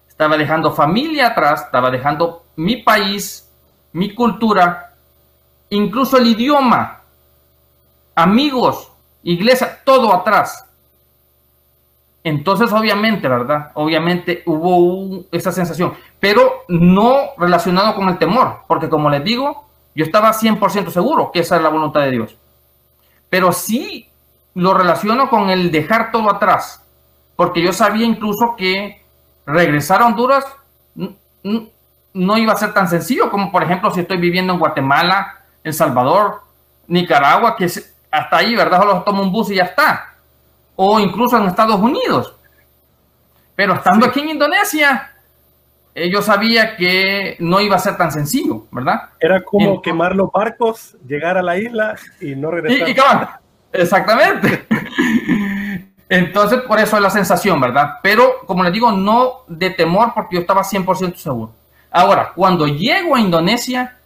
Estaba dejando familia atrás, estaba dejando mi país, mi cultura, incluso el idioma, amigos, iglesia, todo atrás. Entonces, obviamente, ¿verdad? Obviamente hubo esa sensación, pero no relacionado con el temor, porque como les digo, yo estaba 100% seguro que esa es la voluntad de Dios. Pero sí lo relaciono con el dejar todo atrás, porque yo sabía incluso que regresar a Honduras no iba a ser tan sencillo como, por ejemplo, si estoy viviendo en Guatemala, El Salvador, Nicaragua, que hasta ahí, ¿verdad? Solo tomo un bus y ya está. O incluso en Estados Unidos. Pero estando aquí en Indonesia, eh, yo sabía que no iba a ser tan sencillo, ¿verdad? Era como quemar los barcos, llegar a la isla y no regresar. Y, exactamente. Entonces, por eso es la sensación, ¿verdad? Pero, como les digo, no de temor porque yo estaba 100% seguro. Ahora, cuando llego a Indonesia,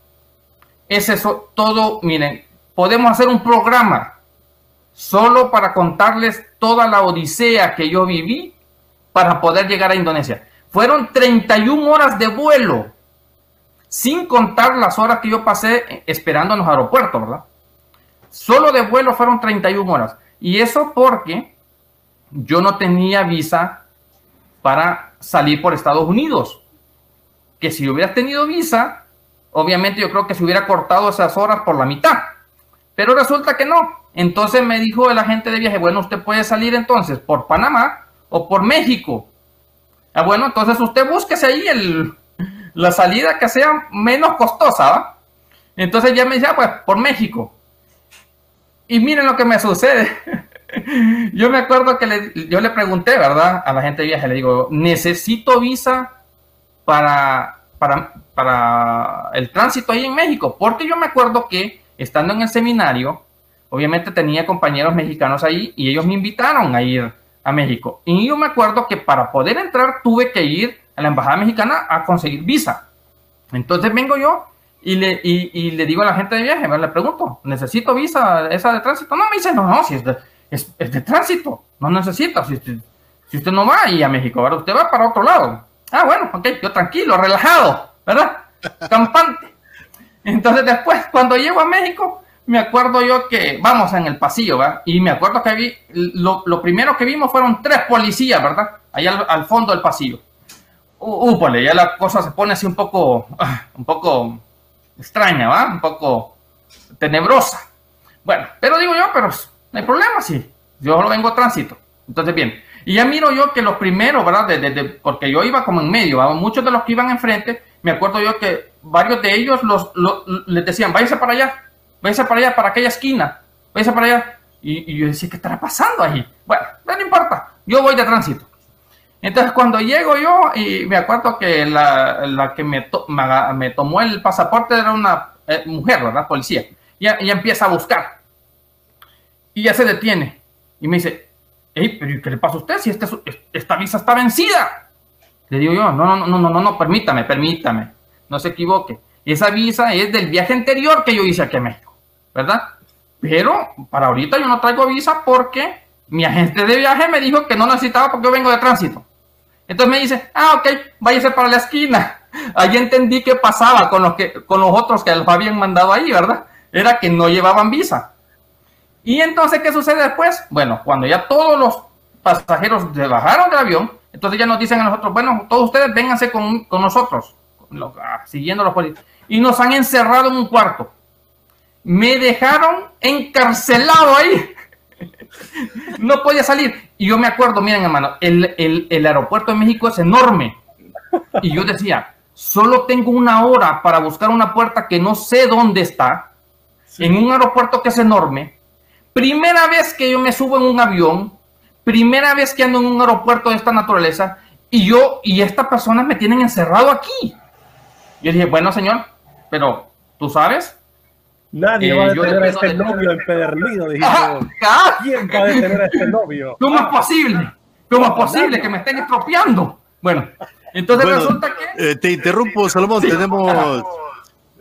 es eso todo, miren, podemos hacer un programa solo para contarles toda la odisea que yo viví para poder llegar a Indonesia. Fueron 31 horas de vuelo, sin contar las horas que yo pasé esperando en los aeropuertos, ¿verdad? Solo de vuelo fueron 31 horas. Y eso porque yo no tenía visa para salir por Estados Unidos. Que si hubiera tenido visa, obviamente yo creo que se hubiera cortado esas horas por la mitad. Pero resulta que no. Entonces me dijo el agente de viaje, bueno, usted puede salir entonces por Panamá o por México. Ah, bueno, entonces usted búsquese ahí el, la salida que sea menos costosa. Entonces ya me decía, ah, pues por México. Y miren lo que me sucede. yo me acuerdo que yo le pregunté, ¿verdad? A la gente de viaje, le digo, necesito visa para, para, para el tránsito ahí en México, porque yo me acuerdo que estando en el seminario, obviamente tenía compañeros mexicanos ahí y ellos me invitaron a ir a México. Y yo me acuerdo que para poder entrar tuve que ir a la embajada mexicana a conseguir visa. Entonces vengo yo y le, y, le digo a la gente de viaje, le pregunto, ¿necesito visa esa de tránsito? No, me dice, no, no, si es de, es, de tránsito, no necesita. Si, si, usted no va ahí a México, ¿verdad? Usted va para otro lado. Ah, bueno, ok, yo tranquilo, relajado, ¿verdad? Campante. Entonces después, cuando llego a México, me acuerdo yo que vamos en el pasillo, ¿verdad? Y me acuerdo que vi, lo, primero que vimos fueron tres policías, ¿verdad? Allá al, fondo del pasillo. Uh, ya la cosa se pone así un poco, un poco extraña, ¿va? Un poco tenebrosa. Bueno, pero digo yo, pero no hay problema, sí. Yo lo vengo a tránsito. Entonces, bien. Y ya miro yo que los primeros, ¿verdad? De, porque yo iba como en medio, ¿va? muchos de los que iban enfrente, me acuerdo yo que varios de ellos los, les decían, váyase para allá, váyase para allá, para aquella esquina, váyase para allá. Y, yo decía, ¿qué estará pasando ahí? Bueno, no importa, yo voy de tránsito. Entonces cuando llego yo, y me acuerdo que la, que me, me, tomó el pasaporte era una eh, mujer, ¿verdad? Policía. Y ella empieza a buscar. Y ya se detiene. Y me dice, hey, pero ¿qué le pasa a usted si este esta visa está vencida? Le digo yo, no, no, no, no, no, no, permítame, permítame, no se equivoque. Esa visa es del viaje anterior que yo hice aquí a México, ¿verdad? Pero para ahorita yo no traigo visa porque mi agente de viaje me dijo que no necesitaba porque yo vengo de tránsito. Entonces me dice, ah, ok, váyase para la esquina. Ahí entendí qué pasaba con los, que, con los otros que los habían mandado ahí, ¿verdad? Era que no llevaban visa. Y entonces, ¿qué sucede después? Bueno, cuando ya todos los pasajeros se bajaron del avión, entonces ya nos dicen a nosotros, bueno, todos ustedes vénganse con, con nosotros, ah, siguiendo los policías. Y nos han encerrado en un cuarto. Me dejaron encarcelado ahí. no podía salir. Y yo me acuerdo, miren hermano, el, el, el aeropuerto de México es enorme. Y yo decía, solo tengo una hora para buscar una puerta que no sé dónde está, en un aeropuerto que es enorme. Primera vez que yo me subo en un avión, primera vez que ando en un aeropuerto de esta naturaleza, y yo y estas personas me tienen encerrado aquí. Yo dije, bueno, señor, pero tú sabes. Nadie eh, va a detener a este novio empedernido, ¿Quién va a detener a este novio? ¿Cómo es posible? ¿Cómo es posible que me estén estropeando? Bueno, entonces resulta que... Eh, te interrumpo, Salomón, tenemos...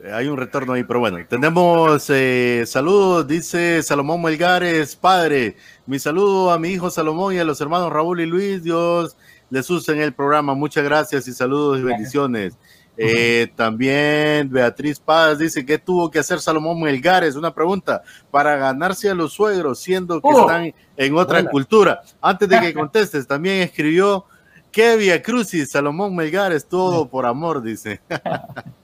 Eh, hay un retorno ahí, pero bueno, tenemos eh, saludos, dice Salomón Melgares, padre, mi saludo a mi hijo Salomón y a los hermanos Raúl y Luis, Dios les use en el programa, muchas gracias y saludos y bendiciones. también Beatriz Paz dice que tuvo que hacer Salomón Melgares, una pregunta, para ganarse a los suegros, siendo que oh. están en otra cultura. Antes de que contestes, también escribió Qué via crucis, Salomón Melgar es todo por amor, dice.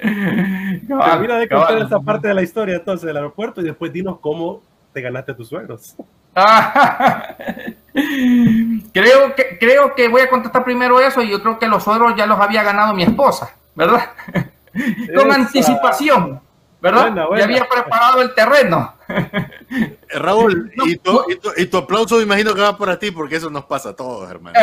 Mira de contar esta parte de la historia entonces del aeropuerto y después dinos cómo te ganaste a tus suegros. creo, que, creo que voy a contestar primero eso y yo creo que los suegros ya los había ganado mi esposa, ¿verdad? Con anticipación. ¿verdad? Ya había preparado el terreno. Raúl, y, tu, aplauso me imagino que va para ti, porque eso nos pasa a todos, hermano.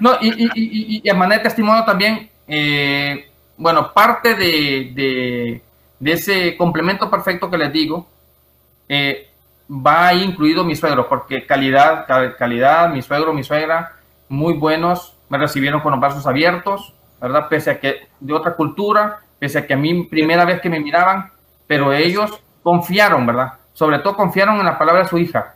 no, y, y, a manera de testimonio también, eh, bueno, parte de, ese complemento perfecto que les digo, eh, va ahí incluido mi suegro, porque calidad, calidad, mi suegro, mi suegra, muy buenos, me recibieron con los brazos abiertos, ¿verdad? Pese a que de otra cultura, pese a que a mí primera vez que me miraban, pero ellos confiaron, ¿verdad? Sobre todo confiaron en la palabra de su hija,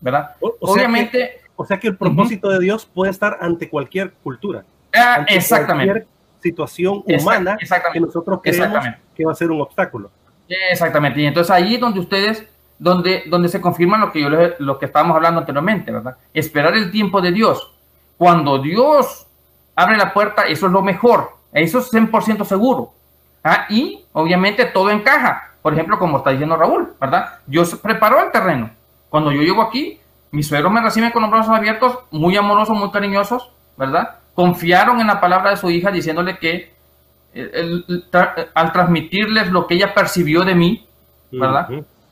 ¿verdad? Obviamente... o sea que el propósito de Dios puede estar ante cualquier cultura. Ah, exactamente. Cualquier situación humana que nosotros creemos que va a ser un obstáculo. Exactamente. Y entonces ahí donde ustedes, donde, donde se confirma lo que yo lo que estábamos hablando anteriormente, ¿verdad? Esperar el tiempo de Dios. Cuando Dios abre la puerta, eso es lo mejor. Eso es 100% seguro. ¿Ah? Y obviamente todo encaja. Por ejemplo, como está diciendo Raúl, ¿verdad? Yo preparo el terreno. Cuando yo llego aquí, mis suegros me reciben con los brazos abiertos, muy amorosos, muy cariñosos, ¿verdad? Confiaron en la palabra de su hija diciéndole que al transmitirles lo que ella percibió de mí, ¿verdad?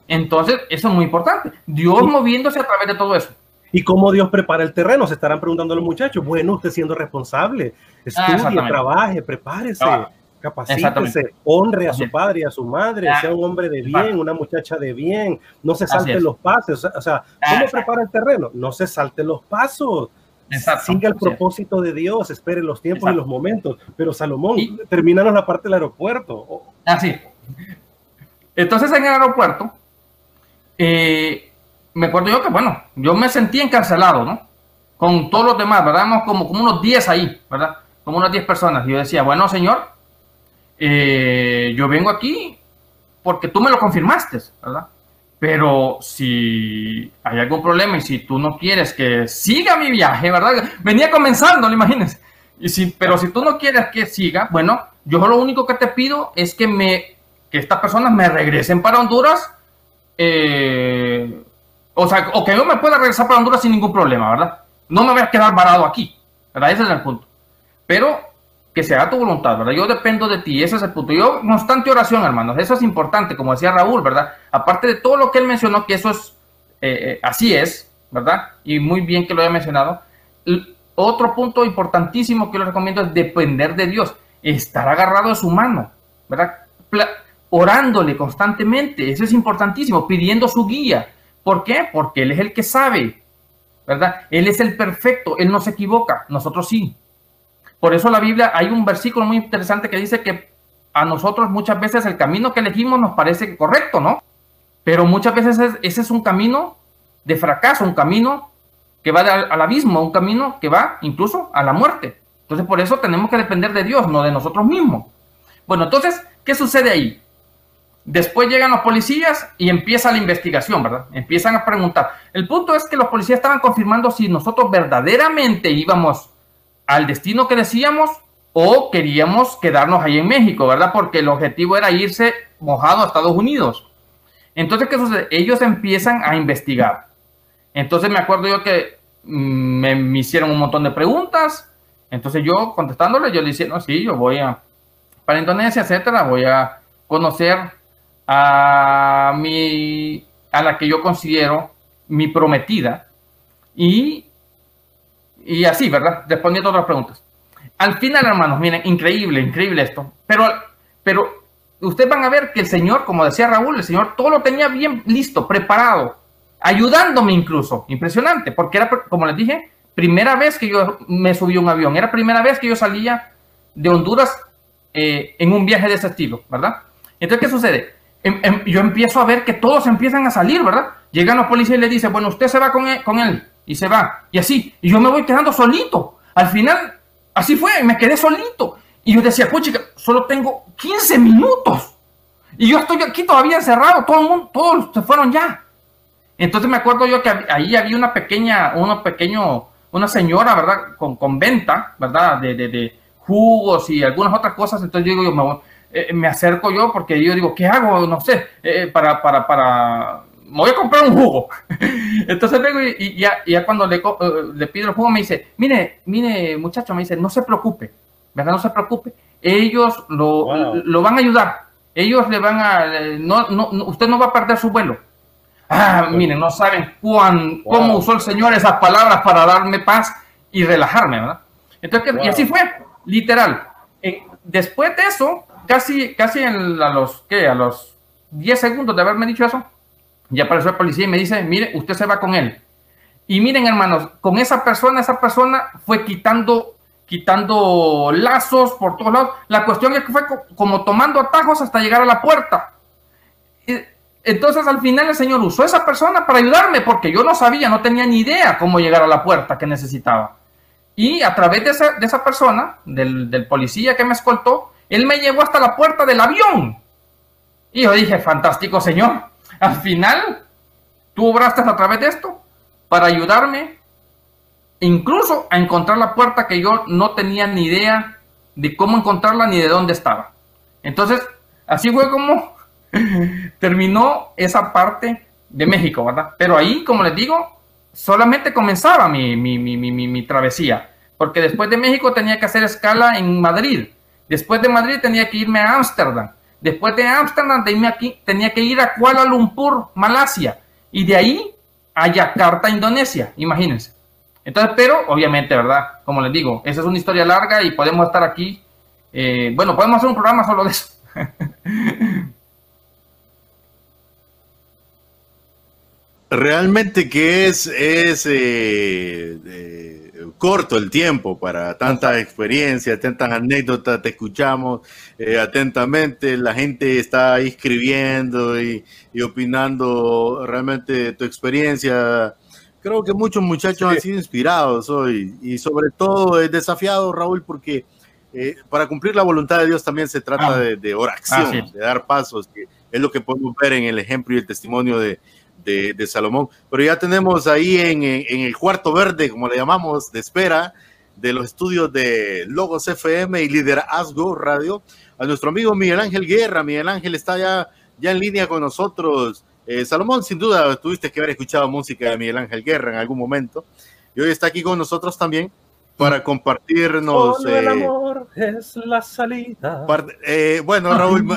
Entonces, eso es muy importante. Dios moviéndose a través de todo eso. ¿Y cómo Dios prepara el terreno? Se estarán preguntando los muchachos. Bueno, usted siendo responsable, estudie, trabaje, prepárese. Ah capacítese, honre a su padre y a su madre, sea un hombre de bien, una muchacha de bien, no se salte los pasos. O sea, ¿cómo prepara el terreno? No se salte los pasos. Siga el propósito de Dios, espere los tiempos y los momentos. Pero Salomón, terminaron la parte del aeropuerto. Así. Entonces en el aeropuerto, eh, me acuerdo yo que, bueno, yo me sentí encarcelado, ¿no? Con todos los demás, ¿verdad? Como, como unos 10 ahí, ¿verdad? Como unas 10 personas. Y yo decía, bueno, señor, eh, yo vengo aquí porque tú me lo confirmaste, ¿verdad? Pero si hay algún problema y si tú no quieres que siga mi viaje, ¿verdad? Venía comenzando, ¿lo imaginas? Y si, pero si tú no quieres que siga, bueno, yo lo único que te pido es que me que estas personas me regresen para Honduras, eh, o sea, o que yo me pueda regresar para Honduras sin ningún problema, ¿verdad? No me voy a quedar varado aquí, ¿verdad? Ese es el punto. Pero que se haga tu voluntad, ¿verdad? Yo dependo de ti, ese es el punto. Yo, constante oración, hermanos, eso es importante, como decía Raúl, ¿verdad? Aparte de todo lo que él mencionó, que eso es, eh, eh, así es, ¿verdad? Y muy bien que lo haya mencionado. otro punto importantísimo que les recomiendo es depender de Dios, estar agarrado a su mano, ¿verdad? orándole constantemente, eso es importantísimo, pidiendo su guía. ¿Por qué? Porque Él es el que sabe, ¿verdad? Él es el perfecto, Él no se equivoca, nosotros sí. Por eso la Biblia, hay un versículo muy interesante que dice que a nosotros muchas veces el camino que elegimos nos parece correcto, ¿no? Pero muchas veces ese es un camino de fracaso, un camino que va al abismo, un camino que va incluso a la muerte. Entonces por eso tenemos que depender de Dios, no de nosotros mismos. Bueno, entonces, ¿qué sucede ahí? Después llegan los policías y empieza la investigación, ¿verdad? Empiezan a preguntar. El punto es que los policías estaban confirmando si nosotros verdaderamente íbamos al destino que decíamos o queríamos quedarnos ahí en México, ¿verdad? Porque el objetivo era irse mojado a Estados Unidos. Entonces, ¿qué sucede? Ellos empiezan a investigar. Entonces me acuerdo yo que mm, me, hicieron un montón de preguntas. Entonces yo contestándole, yo le decía, no, sí, yo voy a, para Indonesia, etcétera, voy a conocer a mi, a la que yo considero mi prometida. Y, y así, ¿verdad? Respondiendo a otras preguntas. Al final, hermanos, miren, increíble, increíble esto. Pero, pero ustedes van a ver que el Señor, como decía Raúl, el Señor todo lo tenía bien listo, preparado ayudándome incluso. Impresionante, porque era, como les dije, primera vez que yo me subí a un avión, era primera vez que yo salía de Honduras eh, en un viaje de ese estilo, ¿verdad? Entonces, ¿qué sucede? Em, em, yo empiezo a ver que todos empiezan a salir, ¿verdad? Llegan los policías y le dicen, bueno, usted se va con él, con él, y se va, y así, y yo me voy quedando solito. Al final, así fue, me quedé solito. Y yo decía, chica, solo tengo 15 minutos. Y yo estoy aquí todavía encerrado, todo el mundo, todos se fueron ya. Entonces me acuerdo yo que ahí había una pequeña, uno pequeño, una señora, ¿verdad? Con, con venta, ¿verdad? De, de, jugos y algunas otras cosas. Entonces yo digo, yo me, eh, me acerco yo porque yo digo, ¿qué hago? No sé, eh, para, para, para, me voy a comprar un jugo. Entonces vengo y, ya, ya, cuando le, eh, le, pido el jugo me dice, mire, mire muchacho, me dice, no se preocupe, ¿verdad? No se preocupe. Ellos lo, lo van a ayudar. Ellos le van a, no, no, usted no va a perder su vuelo Ah, miren, no saben cuán, cómo usó el Señor esas palabras para darme paz y relajarme, ¿verdad? Entonces, y así fue, literal. Eh, después de eso, casi, casi en, a los, ¿qué? A los 10 segundos de haberme dicho eso, ya apareció el policía y me dice, mire, usted se va con él. Y miren, hermanos, con esa persona, esa persona fue quitando, quitando lazos por todos lados. La cuestión es que fue como tomando atajos hasta llegar a la puerta. Entonces al final el Señor usó a esa persona para ayudarme porque yo no sabía, no tenía ni idea cómo llegar a la puerta que necesitaba. Y a través de esa, de esa persona, del, policía que me escoltó, él me llevó hasta la puerta del avión. Y yo dije, fantástico Señor, al final tú obraste a través de esto para ayudarme incluso a encontrar la puerta que yo no tenía ni idea de cómo encontrarla ni de dónde estaba. Entonces, así fue como terminó esa parte de México, ¿verdad? Pero ahí, como les digo, solamente comenzaba mi, mi, mi, mi, travesía, porque después de México tenía que hacer escala en Madrid, después de Madrid tenía que irme a Ámsterdam, después de Ámsterdam tenía que ir a Kuala Lumpur, Malasia, y de ahí a Yakarta, Indonesia, imagínense. Entonces, pero obviamente, ¿verdad? Como les digo, esa es una historia larga y podemos estar aquí, eh, bueno, podemos hacer un programa solo de eso. Realmente que es, es eh, eh, corto el tiempo para tanta experiencia, tantas anécdotas, te escuchamos eh, atentamente, la gente está escribiendo y, opinando realmente tu experiencia. Creo que muchos muchachos han sido inspirados hoy y sobre todo es desafiado, Raúl, porque para cumplir la voluntad de Dios también se trata ah. de, oración, de dar pasos, que es lo que podemos ver en el ejemplo y el testimonio de, de, Salomón. Pero ya tenemos ahí en, el cuarto verde, como le llamamos, de espera de los estudios de Logos FM y Liderazgo Radio, a nuestro amigo Miguel Ángel Guerra. Miguel Ángel está ya, ya en línea con nosotros. Eh, Salomón, sin duda, tuviste que haber escuchado música de Miguel Ángel Guerra en algún momento. Y hoy está aquí con nosotros también para compartirnos. el eh, amor es la salida. Eh, bueno, Raúl,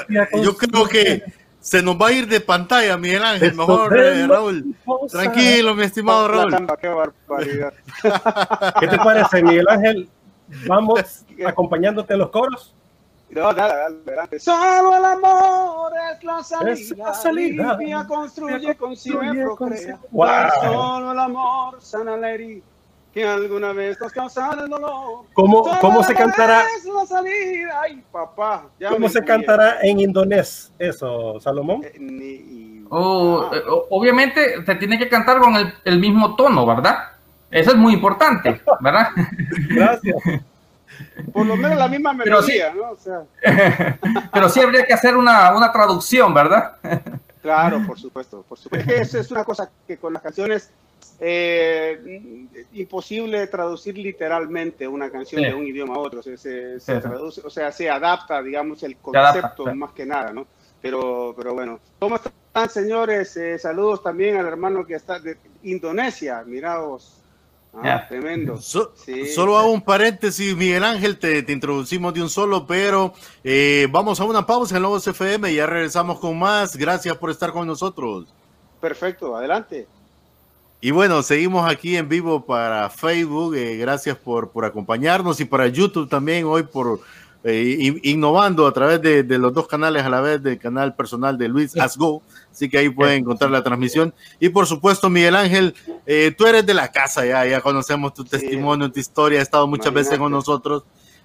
yo creo que se nos va a ir de pantalla, Miguel Ángel. Mejor, eh, Raúl. Tranquilo, mi estimado Raúl. Qué, te parece, Miguel Ángel? Vamos acompañándote en los coros. No, dale, dale, Solo el amor es la salida. Es la salida. Limpia, construye, concibe, procrea. Solo el amor sana la herida que alguna vez nos causaron el dolor. ¿Cómo, cómo se cantará? es la salida. Ay, papá. ya ¿Cómo se cantará en indonés eso, Salomón? Eh, ni- O, Ah. eh, obviamente se tiene que cantar con el, el mismo tono, ¿verdad? Eso es muy importante, ¿verdad? Gracias. por lo menos la misma Pero sí. melodía, ¿no? O sea, Pero sí habría que hacer una, una traducción, ¿verdad? claro, por supuesto, por supuesto. Es que eso es una cosa que con las canciones eh, imposible traducir literalmente una canción Sí. de un idioma a otro. Se, se- se Sí, sí. traduce, o sea, se adapta, digamos, el adapta, concepto sí. más que nada, ¿no? Pero, pero bueno, ¿cómo están, señores? Eh, saludos también al hermano que está de Indonesia. Miraos. Ah. Tremendo. So- Sí. Solo hago un paréntesis, Miguel Ángel, te, te introducimos de un solo, pero eh, vamos a una pausa en Lobos FM y ya regresamos con más. Gracias por estar con nosotros. Perfecto, adelante. Y bueno, seguimos aquí en vivo para Facebook. eh, gracias por, por acompañarnos y para YouTube también hoy por eh, in- innovando a través de, de los dos canales a la vez del canal personal de Luis Asgo. Así que ahí pueden encontrar la transmisión. Y por supuesto, Miguel Ángel, eh, tú eres de la casa ya, ya conocemos tu testimonio, tu historia, has estado muchas veces con Imagínate. nosotros.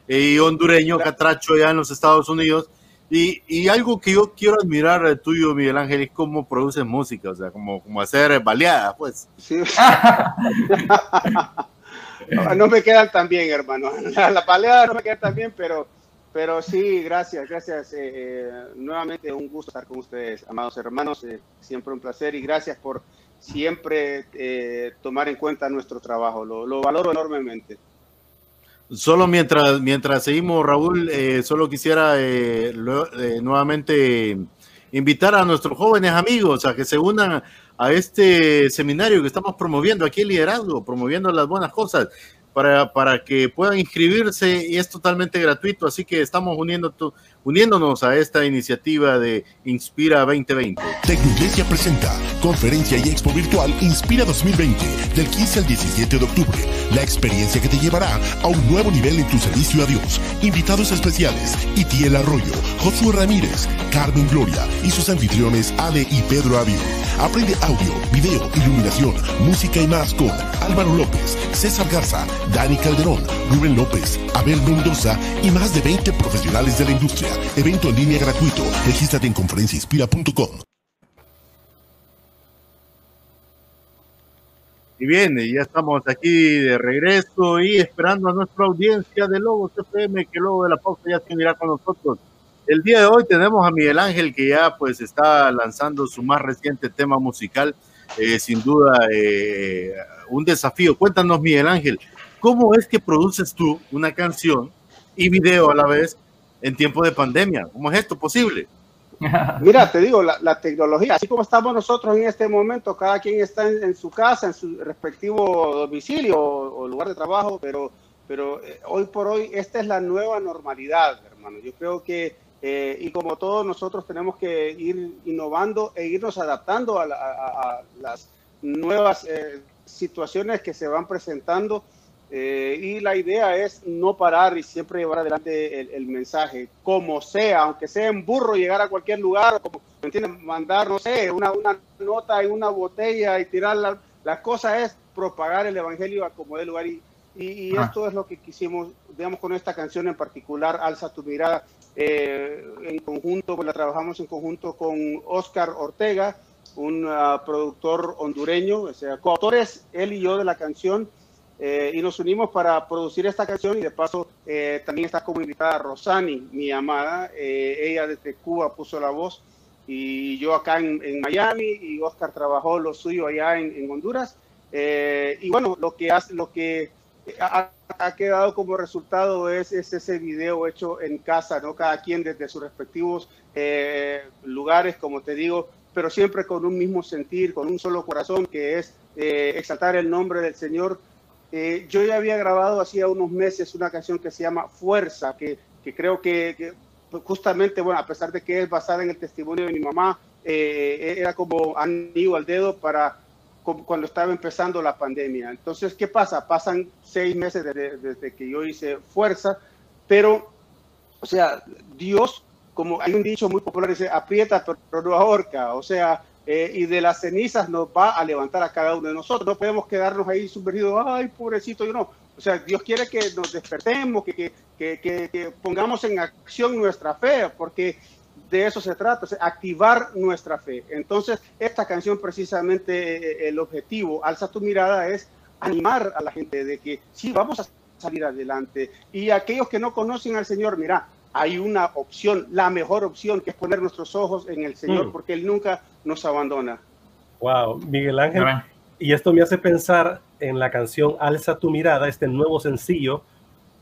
eh, y hondureño, catracho ya en los Estados Unidos. Y, y algo que yo quiero admirar tuyo, Miguel Ángel, es cómo produces música, o sea, como, como hacer baleadas, pues. No me quedan tan bien, hermano. La paleada no me quedan tan bien, pero, pero sí, gracias, gracias. eh, eh, nuevamente un gusto estar con ustedes, amados hermanos. eh, siempre un placer y gracias por siempre tomar en cuenta nuestro trabajo. Lo, lo valoro enormemente. Solo mientras, mientras seguimos, Raúl, eh, solo quisiera eh, eh, nuevamente invitar a nuestros jóvenes amigos a que se unan a este seminario que estamos promoviendo aquí, el liderazgo, promoviendo las buenas cosas, para, para que puedan inscribirse y es totalmente gratuito. Así que estamos uniendo tu- uniéndonos a esta iniciativa de Inspira 2020. Tecnoiglesia presenta Conferencia y Expo Virtual Inspira 2020 del 15 al 17 de octubre. La experiencia que te llevará a un nuevo nivel en tu servicio a Dios. Invitados especiales: Itiel Arroyo, Josué Ramírez, Carmen Gloria y sus anfitriones Ale y Pedro Avión. Aprende audio, video, iluminación, música y más con Álvaro López, César Garza, Dani Calderón, Rubén López, Abel Mendoza y más de 20 profesionales de la industria. Evento en línea gratuito. Regístrate en conferenciainspira.com. Y bien, ya estamos aquí de regreso y esperando a nuestra audiencia de Lobos FM, que luego de la pausa ya se unirá con nosotros. El día de hoy tenemos a Miguel Ángel, que ya pues está lanzando su más reciente tema musical, eh, sin duda eh, un desafío. Cuéntanos, Miguel Ángel, ¿cómo es que produces tú una canción y video a la vez en tiempo de pandemia? ¿Cómo es esto posible? Mira, te digo, la, la tecnología, así como estamos nosotros en este momento, cada quien está en, en su casa, en su respectivo domicilio o, o lugar de trabajo, pero, pero eh, hoy por hoy esta es la nueva normalidad, hermano. Yo creo que, eh, y como todos nosotros tenemos que ir innovando e irnos adaptando a, la- a- a las nuevas eh, situaciones que se van presentando. Eh, y la idea es no parar y siempre llevar adelante el, el mensaje, como sea, aunque sea en burro, llegar a cualquier lugar, como, ¿me entiendes? Mandar, no sé, una, una nota en una botella y tirarla. La cosa es propagar el evangelio a como dé lugar. Y, y, y Ah. esto es lo que quisimos, digamos, con esta canción en particular, Alza tu mirada, eh, en conjunto, pues la trabajamos en conjunto con Oscar Ortega, un ah, productor hondureño, o sea, coautores, él y yo de la canción. Eh, y nos unimos para producir esta canción y de paso eh, también está como invitada Rosani, mi amada, eh, ella desde Cuba puso la voz y yo acá en, en Miami y Oscar trabajó lo suyo allá en, en Honduras Eh, y bueno, lo que, hace, lo que ha, ha quedado como resultado es, es, ese video hecho en casa, ¿no? cada quien desde sus respectivos eh, lugares, como te digo, pero siempre con un mismo sentir, con un solo corazón que es eh, exaltar el nombre del Señor eh, yo ya había grabado hacía unos meses una canción que se llama Fuerza, que, que creo que, que, justamente, bueno, a pesar de que es basada en el testimonio de mi mamá, eh, era como anillo al dedo para cuando estaba empezando la pandemia. Entonces, ¿qué pasa? Pasan seis meses desde, desde que yo hice Fuerza, pero, o sea, Dios, como hay un dicho muy popular, dice, aprieta pero no ahorca, o sea, eh, y de las cenizas nos va a levantar a cada uno de nosotros. No podemos quedarnos ahí sumergidos, ay, pobrecito, yo no. O sea, Dios quiere que nos despertemos, que, que, que, que pongamos en acción nuestra fe, porque de eso se trata, activar nuestra fe. Entonces, esta canción precisamente, eh, el objetivo, Alza tu mirada, es animar a la gente de que sí, vamos a salir adelante. Y aquellos que no conocen al Señor, mira, hay una opción, la mejor opción, que es poner nuestros ojos en el Señor, mm. porque Él nunca nos abandona. Wow, Miguel Ángel. Y esto me hace pensar en la canción Alza tu mirada, este nuevo sencillo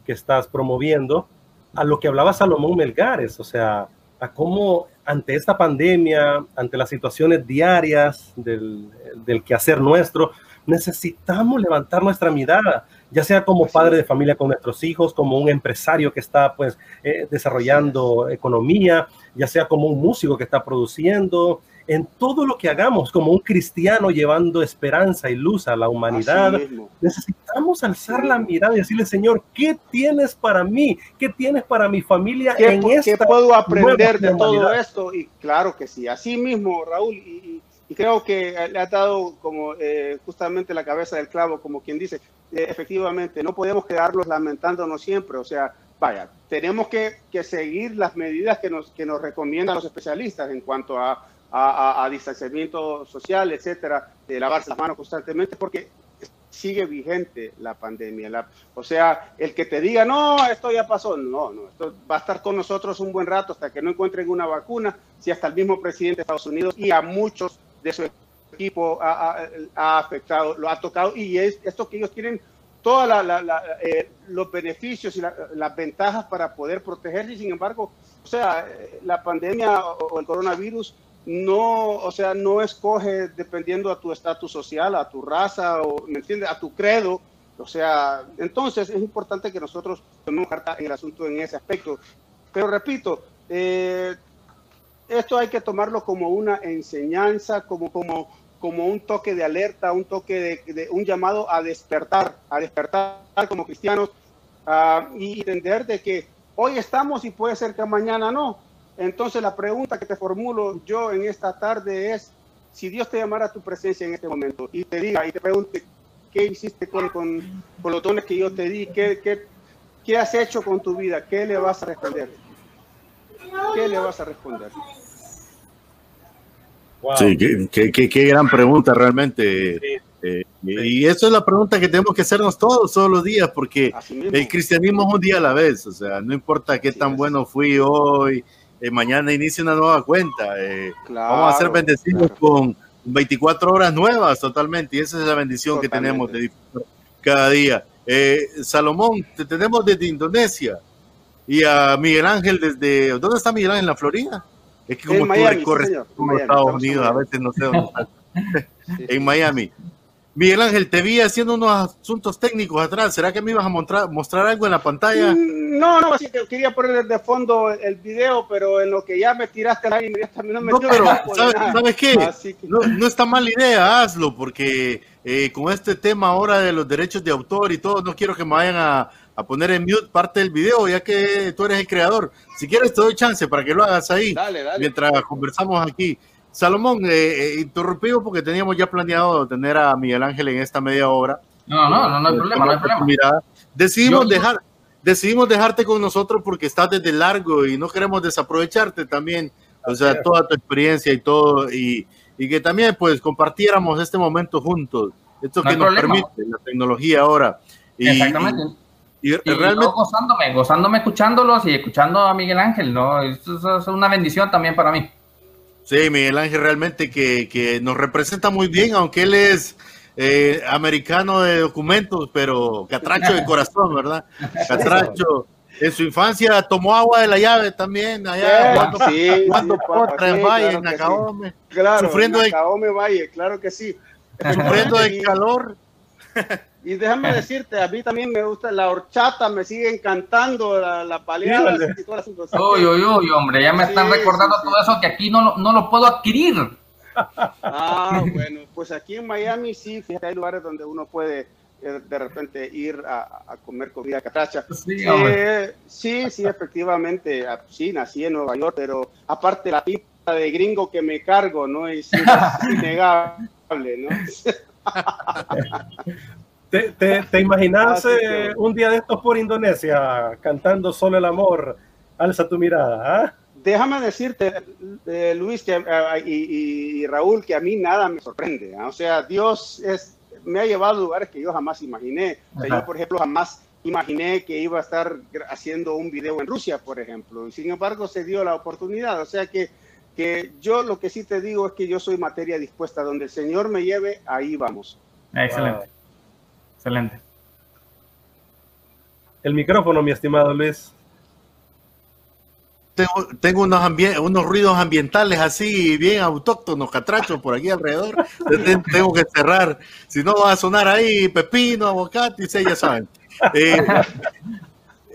que estás promoviendo, a lo que hablaba Salomón Melgares, o sea, a cómo ante esta pandemia, ante las situaciones diarias del, del quehacer nuestro, necesitamos levantar nuestra mirada, ya sea como padre de familia con nuestros hijos, como un empresario que está pues eh, desarrollando economía, ya sea como un músico que está produciendo, en todo lo que hagamos, como un cristiano llevando esperanza y luz a la humanidad, necesitamos alzar la mirada y decirle, Señor, ¿qué tienes para mí? ¿Qué tienes para mi familia ¿Qué, en esta ¿qué puedo aprender de todo esto? Y claro que sí, así mismo, Raúl, y, creo que le ha dado como eh, justamente la cabeza del clavo, como quien dice, eh, efectivamente, no podemos quedarlos lamentándonos siempre, o sea, vaya, tenemos que, seguir las medidas que nos, que nos recomiendan los especialistas en cuanto a a, distanciamiento social, etcétera, de lavarse las manos constantemente, porque sigue vigente la pandemia. o sea, el que te diga, no, esto ya pasó, no, no, esto va a estar con nosotros un buen rato hasta que no encuentren una vacuna, si hasta el mismo presidente de Estados Unidos y a muchos de su equipo ha, afectado, lo ha tocado, y es esto que ellos tienen todos eh, los beneficios y las ventajas para poder protegerse, sin embargo, o sea, la pandemia o el coronavirus no, o sea, no escoge dependiendo a tu estatus social, a tu raza, o, ¿me entiendes? A tu credo. O sea, entonces es importante que nosotros tomemos carta en el asunto en ese aspecto. Pero repito, eh, esto hay que tomarlo como una enseñanza, como, como, como un toque de alerta, un toque de, un llamado a despertar, a despertar como cristianos y entender de que hoy estamos y puede ser que mañana no. Entonces la pregunta que te formulo yo en esta tarde es, si Dios te llamara a tu presencia en este momento y te diga y te pregunte, ¿qué hiciste con, con, los dones que yo te di? ¿Qué, ¿Qué, qué, has hecho con tu vida? ¿Qué le vas a responder? ¿Qué le vas a responder? Sí, qué, qué, qué, gran pregunta realmente. Eh, y eso es la pregunta que tenemos que hacernos todos, todos los días, porque el cristianismo es un día a la vez, o sea, no importa qué tan bueno fui hoy, eh, mañana inicia una nueva cuenta. Eh, vamos a ser bendecidos con 24 horas nuevas totalmente. Y esa es la bendición que tenemos de cada día. Eh, Salomón, te tenemos desde Indonesia. Y a Miguel Ángel desde... ¿Dónde está Miguel Ángel? ¿En la Florida? Es que como tú recorres Estados Unidos, a veces no sé dónde está. en Miami. Miguel Ángel, te vi haciendo unos asuntos técnicos atrás. ¿Será que me ibas a mostrar, mostrar algo en la pantalla? Mm, no, no, que quería poner de fondo el video, pero en lo que ya me tiraste la inmediatamente no me No, pero ¿sabes, qué? No, está mala idea, hazlo, porque eh, con este tema ahora de los derechos de autor y todo, no quiero que me vayan a, a, poner en mute parte del video, ya que tú eres el creador. Si quieres, te doy chance para que lo hagas ahí, mientras conversamos aquí. Salomón, eh, eh porque teníamos ya planeado tener a Miguel Ángel en esta media hora. No, no, no, no hay problema, no hay problema. decidimos, dejar, decidimos dejarte con nosotros porque estás desde largo y no queremos desaprovecharte también, o sea, toda tu experiencia y todo, y, y que también pues compartiéramos este momento juntos. Esto que nos permite la tecnología ahora. Y, Exactamente. Y, realmente gozándome, gozándome escuchándolos y escuchando a Miguel Ángel, ¿no? Eso es una bendición también para mí. Sí, Miguel Ángel realmente que, nos representa muy bien, aunque él es eh, americano de documentos, pero catracho de corazón, ¿verdad? Catracho. En su infancia tomó agua de la llave también, allá cuando, sí, cuando en Valle, en Nacaome. Claro, sufriendo en Nacaome Valle, claro que sí. Sufriendo de calor. Y déjame decirte, a mí también me gusta la horchata, me sigue encantando la, la paleada. Uy, uy, uy, hombre, ya me están recordando todo eso que aquí no, no lo puedo adquirir. Ah, bueno, pues aquí en Miami sí, fíjate, hay lugares donde uno puede eh, de repente ir a, a comer comida catracha. Sí, sí, sí, efectivamente, ah, sí, nací en Nueva York, pero aparte la pipa de gringo que me cargo, ¿no? Y es innegable, ¿no? ¿Te, te, te imaginas eh, un día de estos por Indonesia cantando Solo el amor? Alza tu mirada. ¿ah? Déjame decirte, eh, Luis que, eh, y, y, Raúl, que a mí nada me sorprende. ¿ah? O sea, Dios es, me ha llevado a lugares que yo jamás imaginé. O sea, yo, por ejemplo, jamás imaginé que iba a estar haciendo un video en Rusia, por ejemplo. Y sin embargo, se dio la oportunidad. O sea que, que yo lo que sí te digo es que yo soy materia dispuesta. Donde el Señor me lleve, ahí vamos. Excelente. Wow. Excelente. El micrófono, mi estimado Luis. Tengo, tengo unos, unos, ruidos ambientales así, bien autóctonos, catrachos por aquí alrededor. tengo que cerrar. Si no, va a sonar ahí pepino, aguacate, y ya saben. Eh,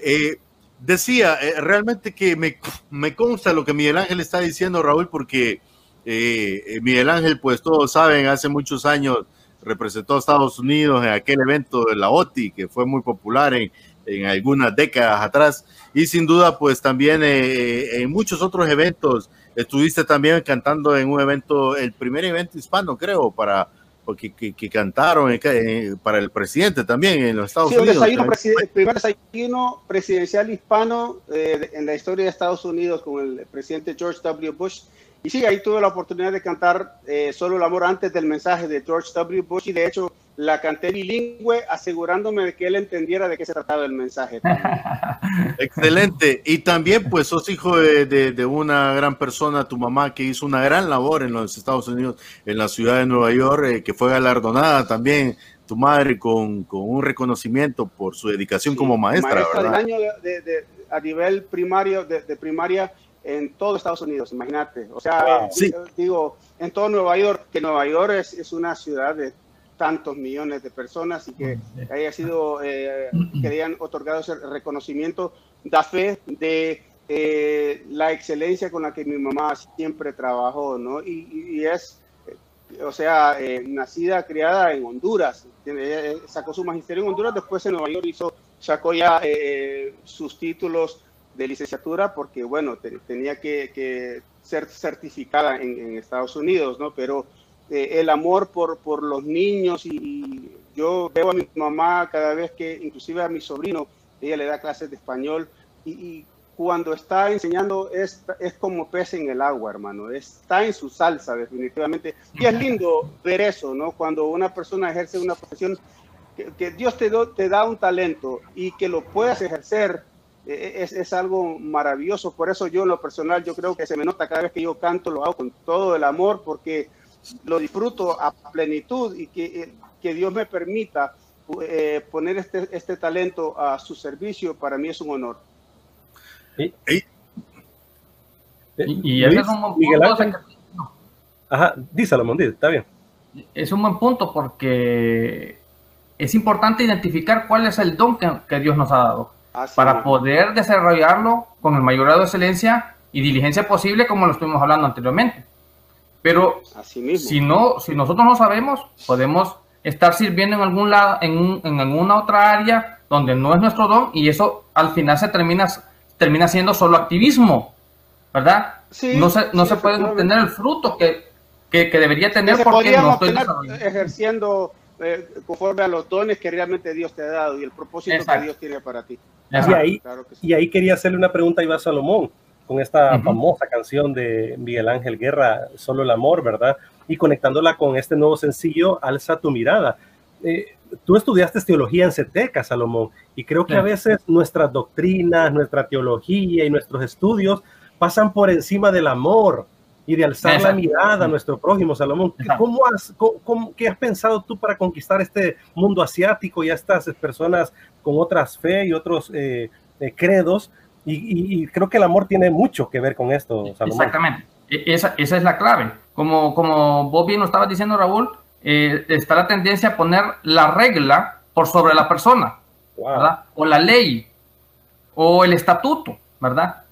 eh, decía, eh, realmente que me, me, consta lo que Miguel Ángel está diciendo, Raúl, porque eh, Miguel Ángel, pues todos saben, hace muchos años representó a Estados Unidos en aquel evento de la OTI, que fue muy popular en, en algunas décadas atrás, y sin duda, pues también eh, en muchos otros eventos, estuviste también cantando en un evento, el primer evento hispano, creo, para que, que, que cantaron eh, para el presidente también en los Estados sí, Unidos. Desayuno el primer desayuno presidencial hispano eh, en la historia de Estados Unidos con el presidente George W. Bush. Y sí, ahí tuve la oportunidad de cantar eh, Solo el amor antes del mensaje de George W. Bush y de hecho la canté bilingüe asegurándome de que él entendiera de qué se trataba el mensaje. Excelente. Y también pues sos hijo de, de, de, una gran persona, tu mamá que hizo una gran labor en los Estados Unidos, en la ciudad de Nueva York, eh, que fue galardonada también tu madre con, con, un reconocimiento por su dedicación sí, como maestra. Maestra ¿verdad? del año de, de, a nivel primario, de, primaria en todo Estados Unidos, imagínate. O sea, sí. digo, en todo Nueva York, que Nueva York es, es, una ciudad de tantos millones de personas y que haya sido, eh, que hayan otorgado ese reconocimiento, da fe de eh, la excelencia con la que mi mamá siempre trabajó, ¿no? Y, y es, o sea, eh, nacida, criada en Honduras, sacó su magisterio en Honduras, después en Nueva York hizo, sacó ya eh, sus títulos de licenciatura porque, bueno, te, tenía que, ser certificada en, en, Estados Unidos, ¿no? Pero eh, el amor por, por los niños y, yo veo a mi mamá cada vez que, inclusive a mi sobrino, ella le da clases de español y, y cuando está enseñando es, es como pez en el agua, hermano, está en su salsa definitivamente. Y es lindo ver eso, ¿no? Cuando una persona ejerce una profesión, que, que Dios te, do, te da un talento y que lo puedas ejercer es, es, algo maravilloso. Por eso yo en lo personal, yo creo que se me nota cada vez que yo canto, lo hago con todo el amor, porque lo disfruto a plenitud y que, que Dios me permita eh, poner este, este talento a su servicio, para mí es un honor. ¿Sí? Y, y ese es un buen Miguel punto. Ángel. Ajá, díselo, Mondí, está bien. Es un buen punto porque es importante identificar cuál es el don que, que Dios nos ha dado Así para es. poder desarrollarlo con el mayor grado de excelencia y diligencia posible, como lo estuvimos hablando anteriormente. Pero si no, si nosotros no sabemos, podemos estar sirviendo en algún lado, en, en, alguna otra área donde no es nuestro don y eso al final se termina, termina siendo solo activismo, ¿verdad? Sí, no se, no sí, se puede obtener el fruto que, que, que debería tener sí, porque no estoy ejerciendo eh, conforme a los dones que realmente Dios te ha dado y el propósito Exacto. que Dios tiene para ti. Y ahí, claro sí. y ahí, quería hacerle una pregunta a Iván Salomón con esta uh -huh. famosa canción de Miguel Ángel Guerra, Solo el Amor, ¿verdad? Y conectándola con este nuevo sencillo, Alza tu mirada. Eh, tú estudiaste teología en CETECA, Salomón, y creo que sí. a veces nuestras doctrinas, nuestra teología y nuestros estudios pasan por encima del amor y de alzar Exacto. la mirada a nuestro prójimo, Salomón. ¿Cómo has, cómo, cómo, ¿Qué has pensado tú para conquistar este mundo asiático y a estas personas con otras fe y otros eh, eh, credos? Y, y, y, creo que el amor tiene mucho que ver con esto, Salomón. Exactamente. Esa, esa es la clave. Como, como vos bien lo estabas diciendo, Raúl, eh, está la tendencia a poner la regla por sobre la persona, wow. ¿verdad? O la ley, o el estatuto, ¿verdad?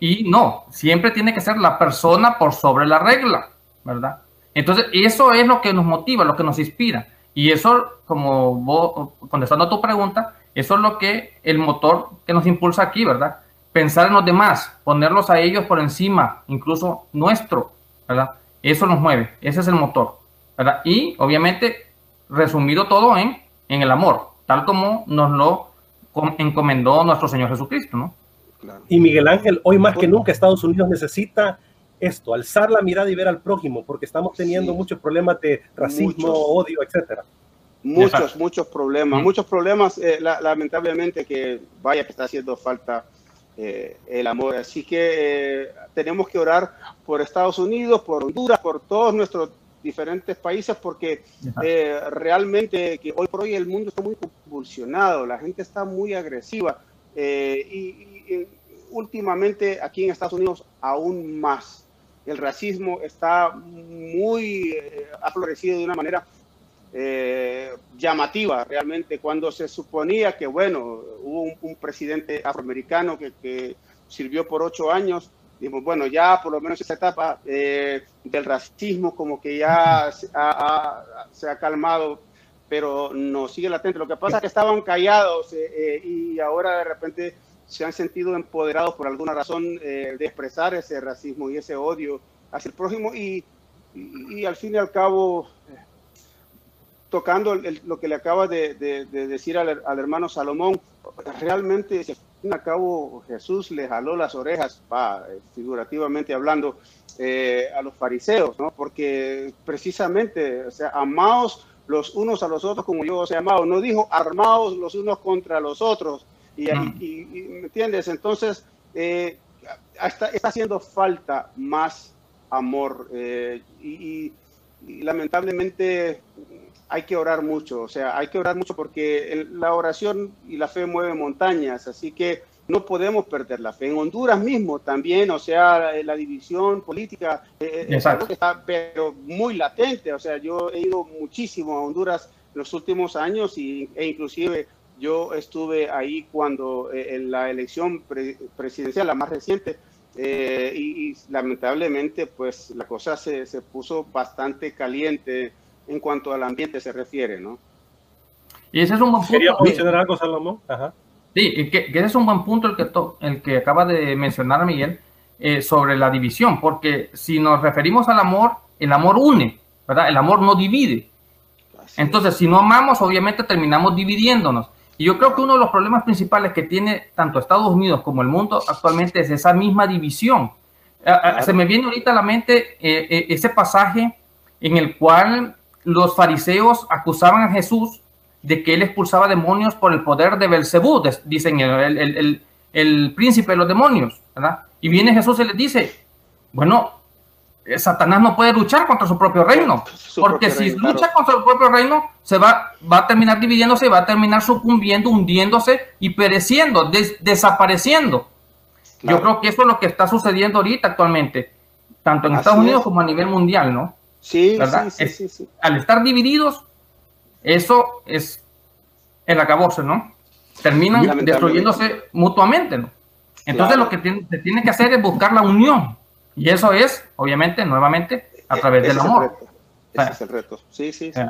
Y no, siempre tiene que ser la persona por sobre la regla, ¿verdad? Entonces, eso es lo que nos motiva, lo que nos inspira. Y eso, como vos, contestando a tu pregunta, eso es lo que el motor que nos impulsa aquí, ¿verdad? pensar en los demás, ponerlos a ellos por encima, incluso nuestro, ¿verdad? Eso nos mueve, ese es el motor, ¿verdad? Y obviamente resumido todo en, en el amor, tal como nos lo encomendó nuestro Señor Jesucristo, ¿no? Y Miguel Ángel, hoy más que nunca Estados Unidos necesita esto, alzar la mirada y ver al prójimo, porque estamos teniendo muchos problemas de racismo, odio, etcétera. Muchos, muchos problemas, muchos problemas, eh, lamentablemente que vaya que está haciendo falta eh, el amor. Así que eh, tenemos que orar por Estados Unidos, por Honduras, por todos nuestros diferentes países, porque realmente que hoy por hoy el mundo está muy convulsionado, la gente está muy agresiva y, últimamente aquí en Estados Unidos aún más. El racismo está muy, ha florecido de una manera eh, llamativa realmente cuando se suponía que, bueno, hubo un, presidente afroamericano que, sirvió por ocho años, dijimos, bueno, ya por lo menos esa etapa eh, del racismo como que ya se ha, calmado, pero no sigue latente. Lo que pasa es que estaban callados eh, y ahora de repente se han sentido empoderados por alguna razón de expresar ese racismo y ese odio hacia el prójimo y, y al fin y al cabo tocando lo que le acaba de, decir al, hermano Salomón, realmente, si al cabo Jesús le jaló las orejas, figurativamente hablando, eh, a los fariseos, ¿no? Porque precisamente, o sea, amaos los unos a los otros como yo os he amado. No dijo armaos los unos contra los otros. Y, ¿me entiendes? Entonces, eh, está, haciendo falta más amor. Eh, y, lamentablemente hay que orar mucho, o sea, hay que orar mucho porque la oración y la fe mueven montañas, así que no podemos perder la fe. En Honduras mismo también, o sea, la, división política eh, eh, está pero muy latente, o sea, yo he ido muchísimo a Honduras en los últimos años y, e inclusive yo estuve ahí cuando eh, en la elección presidencial, la más reciente, y, y, lamentablemente pues la cosa se, se puso bastante caliente en cuanto al ambiente se refiere, ¿no? Y ese es un buen punto. ¿Quería mencionar algo, Salomón? Sí, que, ese es un buen punto el que, el que acaba de mencionar Miguel eh, sobre la división, porque si nos referimos al amor, el amor une, ¿verdad? El amor no divide. Entonces, si no amamos, obviamente terminamos dividiéndonos. Y yo creo que uno de los problemas principales que tiene tanto Estados Unidos como el mundo actualmente es esa misma división. Se me viene ahorita a la mente eh, eh, ese pasaje en el cual los fariseos acusaban a Jesús de que él expulsaba demonios por el poder de Belcebú, dicen el, príncipe de los demonios, ¿verdad? Y viene Jesús y les dice, bueno, Satanás no puede luchar contra su propio reino, porque si lucha contra su propio reino, se va, va a terminar dividiéndose, va a terminar sucumbiendo, hundiéndose y pereciendo, desapareciendo. Yo creo que eso es lo que está sucediendo ahorita actualmente, tanto en Estados Unidos como a nivel mundial, ¿no? Sí, sí, sí, sí, Al estar divididos, eso es el acabose, ¿no? Terminan destruyéndose mutuamente, ¿no? Entonces lo que se tiene que hacer es buscar la unión. Y eso es, obviamente, nuevamente, a través del amor. Ese es el reto. Sí, sí, sí.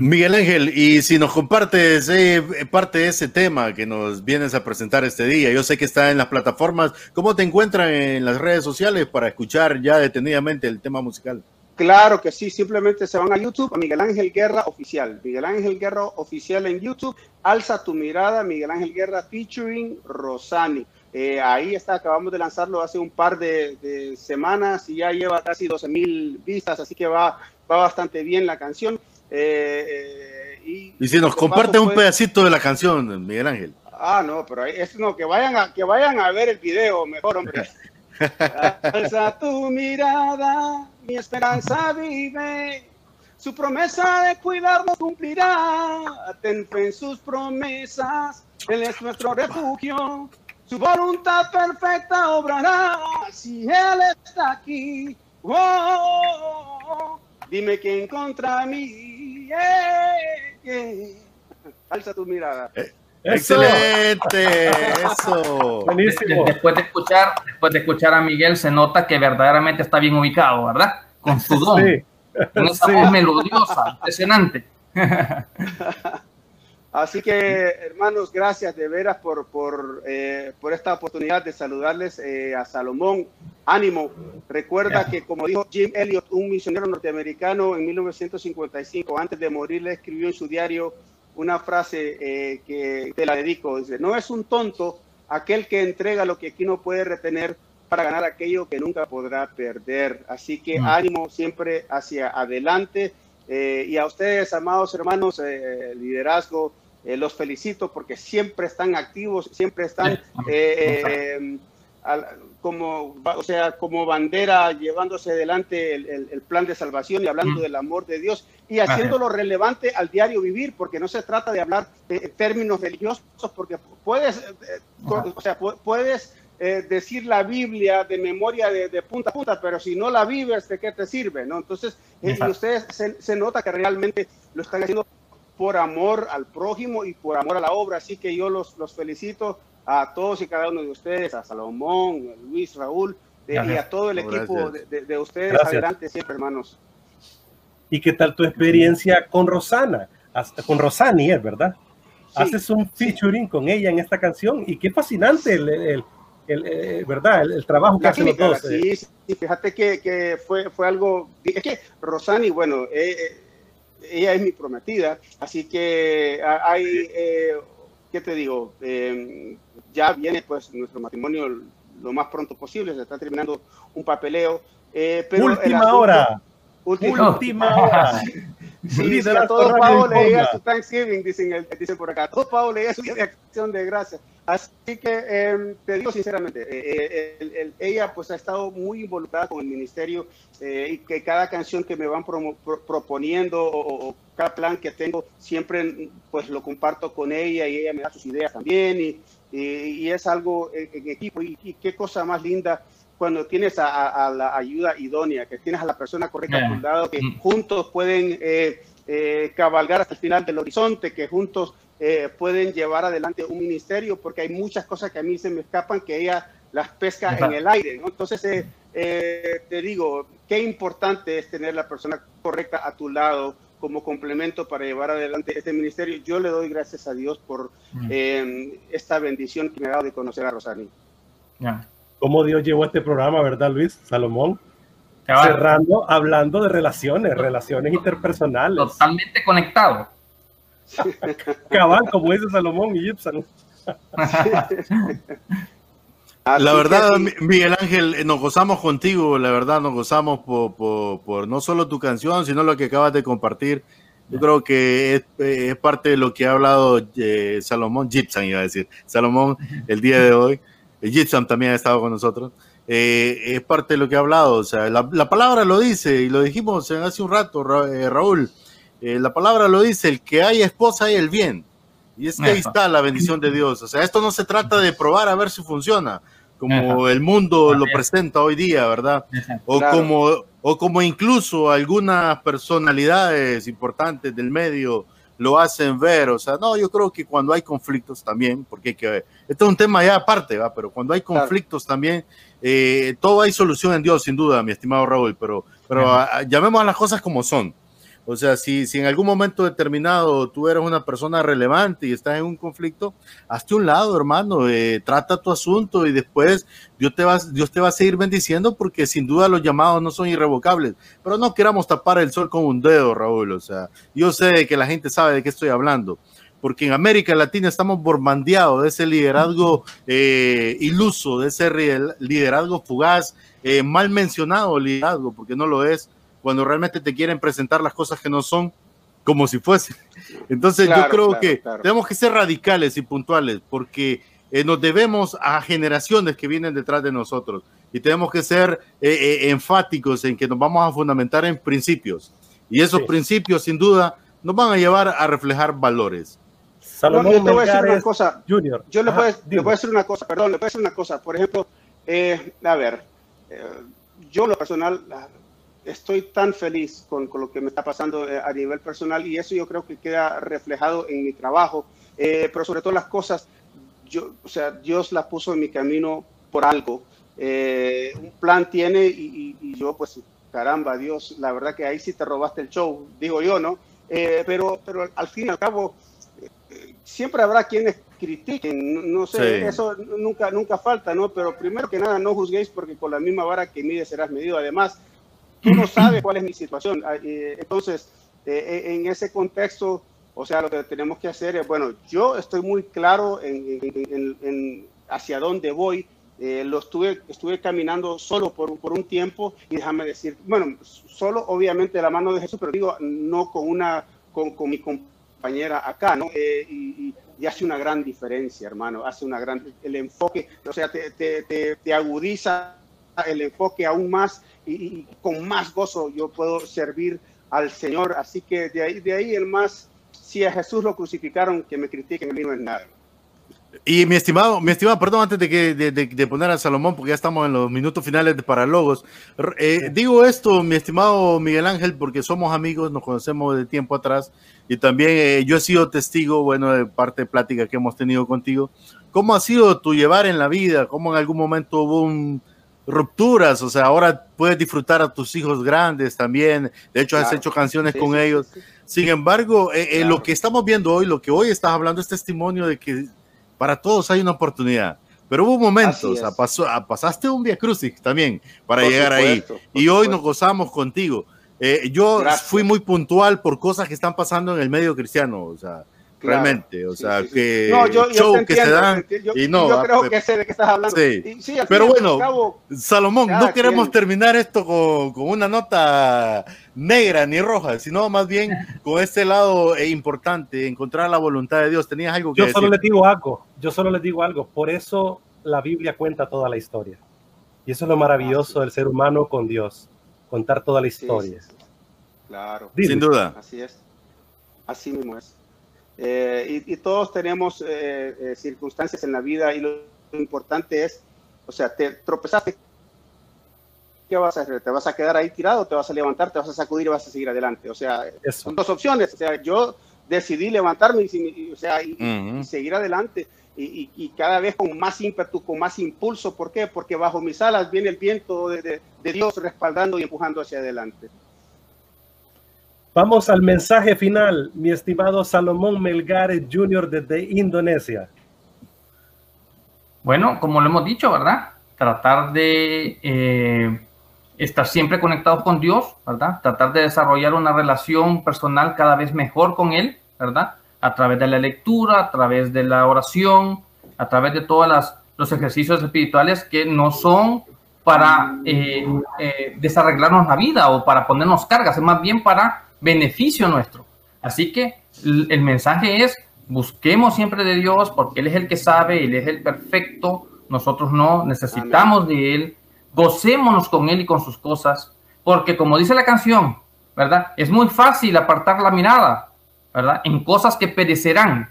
Miguel Ángel, y si nos compartes eh, parte de ese tema que nos vienes a presentar este día, yo sé que está en las plataformas, ¿cómo te encuentran en las redes sociales para escuchar ya detenidamente el tema musical? Claro que sí, simplemente se van a YouTube, a Miguel Ángel Guerra Oficial. Miguel Ángel Guerra Oficial en YouTube. Alza tu mirada, Miguel Ángel Guerra featuring Rosani. Eh, ahí está, acabamos de lanzarlo hace un par de, semanas y ya lleva casi 12 mil vistas, así que va, va bastante bien la canción. Eh, eh, y, si nos comparte un pedacito de la canción, Miguel Ángel. Ah, no, pero es no, que vayan a, que vayan a ver el video, mejor, hombre. Alza tu mirada, mi esperanza vive. Su promesa de cuidarnos cumplirá. Ten fe en sus promesas. Él es nuestro refugio. Su voluntad perfecta obrará. Si Él está aquí, oh, dime quién contra mí. Alza tu mirada. Eh, Excelente, eso. Después de escuchar, después de escuchar a Miguel, se nota que verdaderamente está bien ubicado, ¿verdad? Con su don. Con esa voz melodiosa, impresionante. Así que, hermanos, gracias de veras por, por, eh, por esta oportunidad de saludarles eh, a Salomón. Ánimo. Recuerda que, como dijo Jim Elliot, un misionero norteamericano en 1955, antes de morir, le escribió en su diario una frase eh, que te la dedico. Dice, no es un tonto aquel que entrega lo que aquí no puede retener para ganar aquello que nunca podrá perder. Así que mm. ánimo siempre hacia adelante. y a ustedes, amados hermanos, liderazgo, eh, los felicito porque siempre están activos, siempre están eh, eh, como, o sea, como bandera llevándose adelante el, plan de salvación y hablando mm. del amor de Dios y haciéndolo relevante al diario vivir, porque no se trata de hablar de términos religiosos, porque puedes, o sea, puedes decir la Biblia de memoria de, punta a punta, pero si no la vives, ¿de qué te sirve? ¿no? Entonces, ustedes se, se, nota que realmente lo están haciendo por amor al prójimo y por amor a la obra. Así que yo los, los felicito a todos y cada uno de ustedes, a Salomón, a Luis, Raúl, y a todo el equipo de, ustedes. Adelante siempre, hermanos. ¿Y qué tal tu experiencia con Rosana? Con Rosani, es verdad. Haces un featuring con ella en esta canción y qué fascinante el, el, el, eh, ¿verdad? El, trabajo que hacen los dos. Eh. Sí, sí, fíjate que, que, fue, fue algo. Es que Rosani, bueno, eh, ella es mi prometida, así que hay, eh, ¿qué te digo? Em, ya viene pues nuestro matrimonio lo más pronto posible, se está terminando un papeleo. Eh, pero última hora. Última, hora. Sí, a todos Pablo le diga su Thanksgiving, dicen, dicen por acá. Todos Pablo le diga su día de acción de gracias. Así que em, te digo sinceramente, eh, eh, ella pues ha estado muy involucrada con el ministerio eh, y que cada canción que me van proponiendo o, cada plan que tengo siempre pues lo comparto con ella y ella me da sus ideas también y, y, es algo en, equipo y, qué cosa más linda cuando tienes a, la ayuda idónea, que tienes a la persona correcta a tu lado, que mm. juntos pueden cabalgar hasta el final del horizonte, que juntos eh, pueden llevar adelante un ministerio, porque hay muchas cosas que a mí se me escapan que ella las pesca en el aire. Entonces, eh, eh, te digo, qué importante es tener la persona correcta a tu lado como complemento para llevar adelante este ministerio. Yo le doy gracias a Dios por mm. esta bendición que me ha dado de conocer a Rosani. ¿Cómo Dios llevó este programa, verdad, Luis? Salomón. Cerrando, hablando de relaciones, relaciones interpersonales. Totalmente conectado. Cabal, como dice Salomón y Gibson. La verdad, Miguel Ángel, eh, nos gozamos contigo, la verdad, nos gozamos por, por, no solo tu canción, sino lo que acabas de compartir. Yo creo que es, es parte de lo que ha hablado eh, Salomón, Gibson iba a decir, Salomón el día de hoy. Gibson también ha estado con nosotros. Eh, es parte de lo que ha hablado, o sea, la, la, palabra lo dice y lo dijimos hace un rato, Raúl. Eh, la palabra lo dice, el que hay esposa hay el bien. Y es que ahí está la bendición de Dios. O sea, esto no se trata de probar a ver si funciona, como el mundo lo presenta hoy día, ¿verdad? O, como, o como incluso algunas personalidades importantes del medio lo hacen ver. O sea, no, yo creo que cuando hay conflictos también, porque que, esto es un tema ya aparte, ¿va? Pero cuando hay conflictos también, eh, todo hay solución en Dios, sin duda, mi estimado Raúl, pero, pero llamemos a las cosas como son. O sea, si, si en algún momento determinado tú eres una persona relevante y estás en un conflicto, hazte un lado, hermano, eh, trata tu asunto y después Dios te, va, Dios te va a seguir bendiciendo porque sin duda los llamados no son irrevocables. Pero no queramos tapar el sol con un dedo, Raúl. O sea, yo sé que la gente sabe de qué estoy hablando porque en América Latina estamos bombardeados de ese liderazgo eh, iluso, de ese liderazgo fugaz, eh, mal mencionado liderazgo, porque no lo es, cuando realmente te quieren presentar las cosas que no son como si fuesen. Entonces yo creo que tenemos que ser radicales y puntuales porque eh, nos debemos a generaciones que vienen detrás de nosotros y tenemos que ser eh, eh, enfáticos en que nos vamos a fundamentar en principios y esos principios sin duda nos van a llevar a reflejar valores. Salomón yo te voy a decir una cosa, Junior. Yo le, voy, a decir una cosa, perdón, le voy a decir una cosa. Por ejemplo, a ver, yo lo personal, estoy tan feliz con, con, lo que me está pasando eh, a nivel personal y eso yo creo que queda reflejado en mi trabajo, eh, pero sobre todo las cosas, yo, o sea, Dios las puso en mi camino por algo. Eh, un plan tiene y, y, yo pues, caramba, Dios, la verdad que ahí sí te robaste el show, digo yo, ¿no? pero, pero al fin y al cabo, siempre habrá quienes critiquen, no, sé, eso nunca, nunca falta, ¿no? Pero primero que nada, no juzguéis porque con la misma vara que mide serás medido. Además, tú no sabes cuál es mi situación. Ah, entonces, eh, en ese contexto, o sea, lo que tenemos que hacer es, bueno, yo estoy muy claro en, hacia dónde voy. Eh, lo estuve, estuve caminando solo por, por, un tiempo y déjame decir, bueno, solo obviamente de la mano de Jesús, pero digo, no con una, con, con mi compañera acá, ¿no? Eh, y, y, hace una gran diferencia, hermano, hace una gran, el enfoque, o sea, te, te, te, agudiza el enfoque aún más y, y, con más gozo yo puedo servir al Señor, así que de ahí, de ahí el más, si a Jesús lo crucificaron, que me critiquen, a mí no es nada. Y mi estimado, mi estimado, perdón, antes de, que, de, de, poner a Salomón, porque ya estamos en los minutos finales de Paralogos, eh, digo esto, mi estimado Miguel Ángel, porque somos amigos, nos conocemos de tiempo atrás, y también eh, yo he sido testigo, bueno, de parte de plática que hemos tenido contigo. ¿Cómo ha sido tu llevar en la vida? ¿Cómo en algún momento hubo un, rupturas? O sea, ahora puedes disfrutar a tus hijos grandes también, de hecho has hecho canciones con ellos. Sin embargo, eh, lo que estamos viendo hoy, lo que hoy estás hablando es testimonio de que para todos hay una oportunidad. Pero hubo momentos, o sea, pasó, ah, pasaste un Via Crucis también para llegar ahí. Y hoy nos gozamos contigo. Eh, yo fui muy puntual por cosas que están pasando en el medio cristiano. O sea, realmente. O sea, que no, yo, show que se dan y no. Yo creo que sé de qué estás hablando. Sí. Pero bueno, Salomón, no queremos terminar esto con, con, una nota negra ni roja, sino más bien con este lado eh, importante, encontrar la voluntad de Dios. ¿Tenías algo que Yo decir? solo les digo algo, yo solo les digo algo. Por eso la Biblia cuenta toda la historia. Y eso es lo maravilloso del ser humano con Dios, contar toda la historia. Claro. Sin duda. Así es. Así mismo es. Eh, y, todos tenemos eh, eh, circunstancias en la vida y lo, importante es, o sea, te tropezaste, ¿qué vas a hacer? ¿Te vas a quedar ahí tirado? ¿Te vas a levantar? ¿Te vas a sacudir y vas a seguir adelante? O sea, son dos opciones. O sea, yo decidí levantarme y, o sea, y, seguir adelante. Y, cada vez con más ímpetu, con más impulso. ¿Por qué? Porque bajo mis alas viene el viento de Dios respaldando y empujando hacia adelante. Vamos al mensaje final, mi estimado Salomón Melgares Jr. desde Indonesia. Bueno, como lo hemos dicho, ¿verdad? Tratar de eh, estar siempre conectados con Dios, ¿verdad? Tratar de desarrollar una relación personal cada vez mejor con Él, ¿verdad? A través de la lectura, a través de la oración, a través de todos los ejercicios espirituales que no son para eh, eh, desarreglarnos la vida o para ponernos cargas, es más bien para beneficio nuestro. Así que el mensaje es, busquemos siempre de Dios porque Él es el que sabe, Él es el perfecto, nosotros no necesitamos de Él, gocémonos con Él y con sus cosas, porque como dice la canción, ¿verdad? Es muy fácil apartar la mirada, ¿verdad? En cosas que perecerán.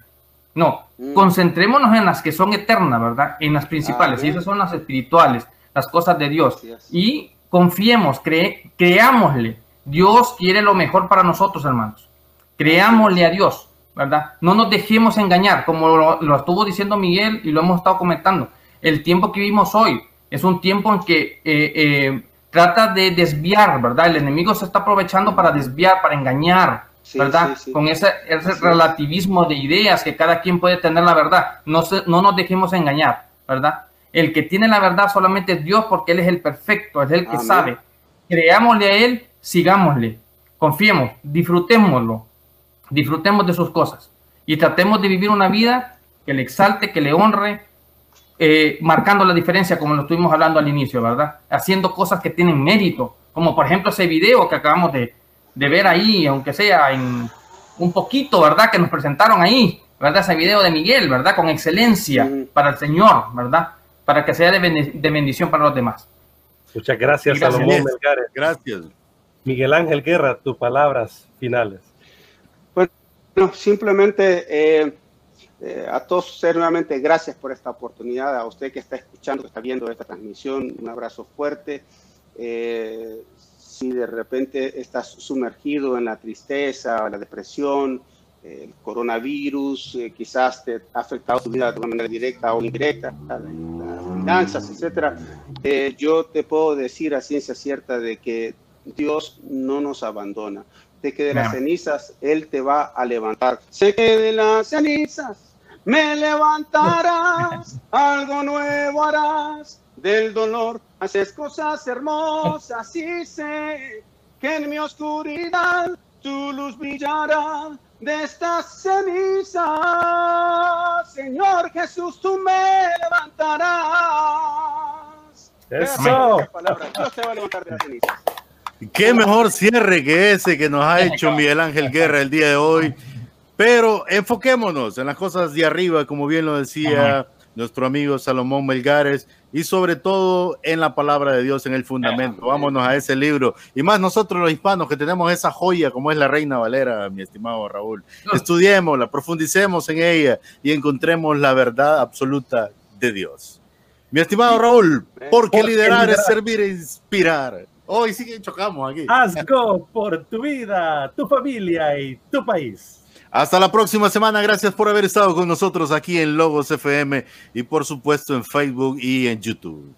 No, mm. concentrémonos en las que son eternas, ¿verdad? En las principales, y esas son las espirituales, las cosas de Dios. Y confiemos, cre creámosle, Dios quiere lo mejor para nosotros, hermanos. Creámosle a Dios, ¿verdad? No nos dejemos engañar, como lo, estuvo diciendo Miguel y lo hemos estado comentando. El tiempo que vivimos hoy es un tiempo en que eh, eh, trata de desviar, ¿verdad? El enemigo se está aprovechando para desviar, para engañar, ¿verdad? Con ese, ese relativismo de ideas que cada quien puede tener la verdad. No, no nos dejemos engañar, ¿verdad? El que tiene la verdad solamente es Dios porque Él es el perfecto, es el que sabe. Creámosle a Él sigámosle, confiemos, disfrutémoslo, disfrutemos de sus cosas y tratemos de vivir una vida que le exalte, que le honre, eh, marcando la diferencia como lo estuvimos hablando al inicio, ¿verdad? Haciendo cosas que tienen mérito, como por ejemplo ese video que acabamos de, ver ahí, aunque sea en un poquito, ¿verdad? Que nos presentaron ahí, ¿verdad? Ese video de Miguel, ¿verdad? Con excelencia para el Señor, ¿verdad? Para que sea de, bendición para los demás. Muchas gracias, gracias Salomón Gracias. Miguel Ángel Guerra, tus palabras finales. Bueno, simplemente eh, eh, a todos ustedes nuevamente gracias por esta oportunidad, a usted que está escuchando, que está viendo esta transmisión, un abrazo fuerte. Eh, si de repente estás sumergido en la tristeza, la depresión, el coronavirus, quizás te ha afectado tu vida de una manera directa o indirecta, las finanzas, etcétera, yo te puedo decir a ciencia cierta de que Dios no nos abandona. de que de las cenizas Él te va a levantar. Sé que de las cenizas me levantarás, algo nuevo harás, del dolor haces cosas hermosas y sé que en mi oscuridad tu luz brillará de estas cenizas. Señor Jesús, tú me levantarás. Eso. Dios te va a levantar de las cenizas. Qué mejor cierre que ese que nos ha hecho Miguel Ángel Guerra el día de hoy. Pero enfoquémonos en las cosas de arriba, como bien lo decía nuestro amigo Salomón Melgares, y sobre todo en la palabra de Dios, en el fundamento. Vámonos a ese libro. Y más nosotros los hispanos que tenemos esa joya como es la Reina Valera, mi estimado Raúl. Estudiémosla, profundicemos en ella y encontremos la verdad absoluta de Dios. Mi estimado Raúl, porque liderar es servir e inspirar. Hoy sí que chocamos aquí. Hazgo por tu vida, tu familia y tu país. Hasta la próxima semana. Gracias por haber estado con nosotros aquí en Logos FM y por supuesto en Facebook y en YouTube.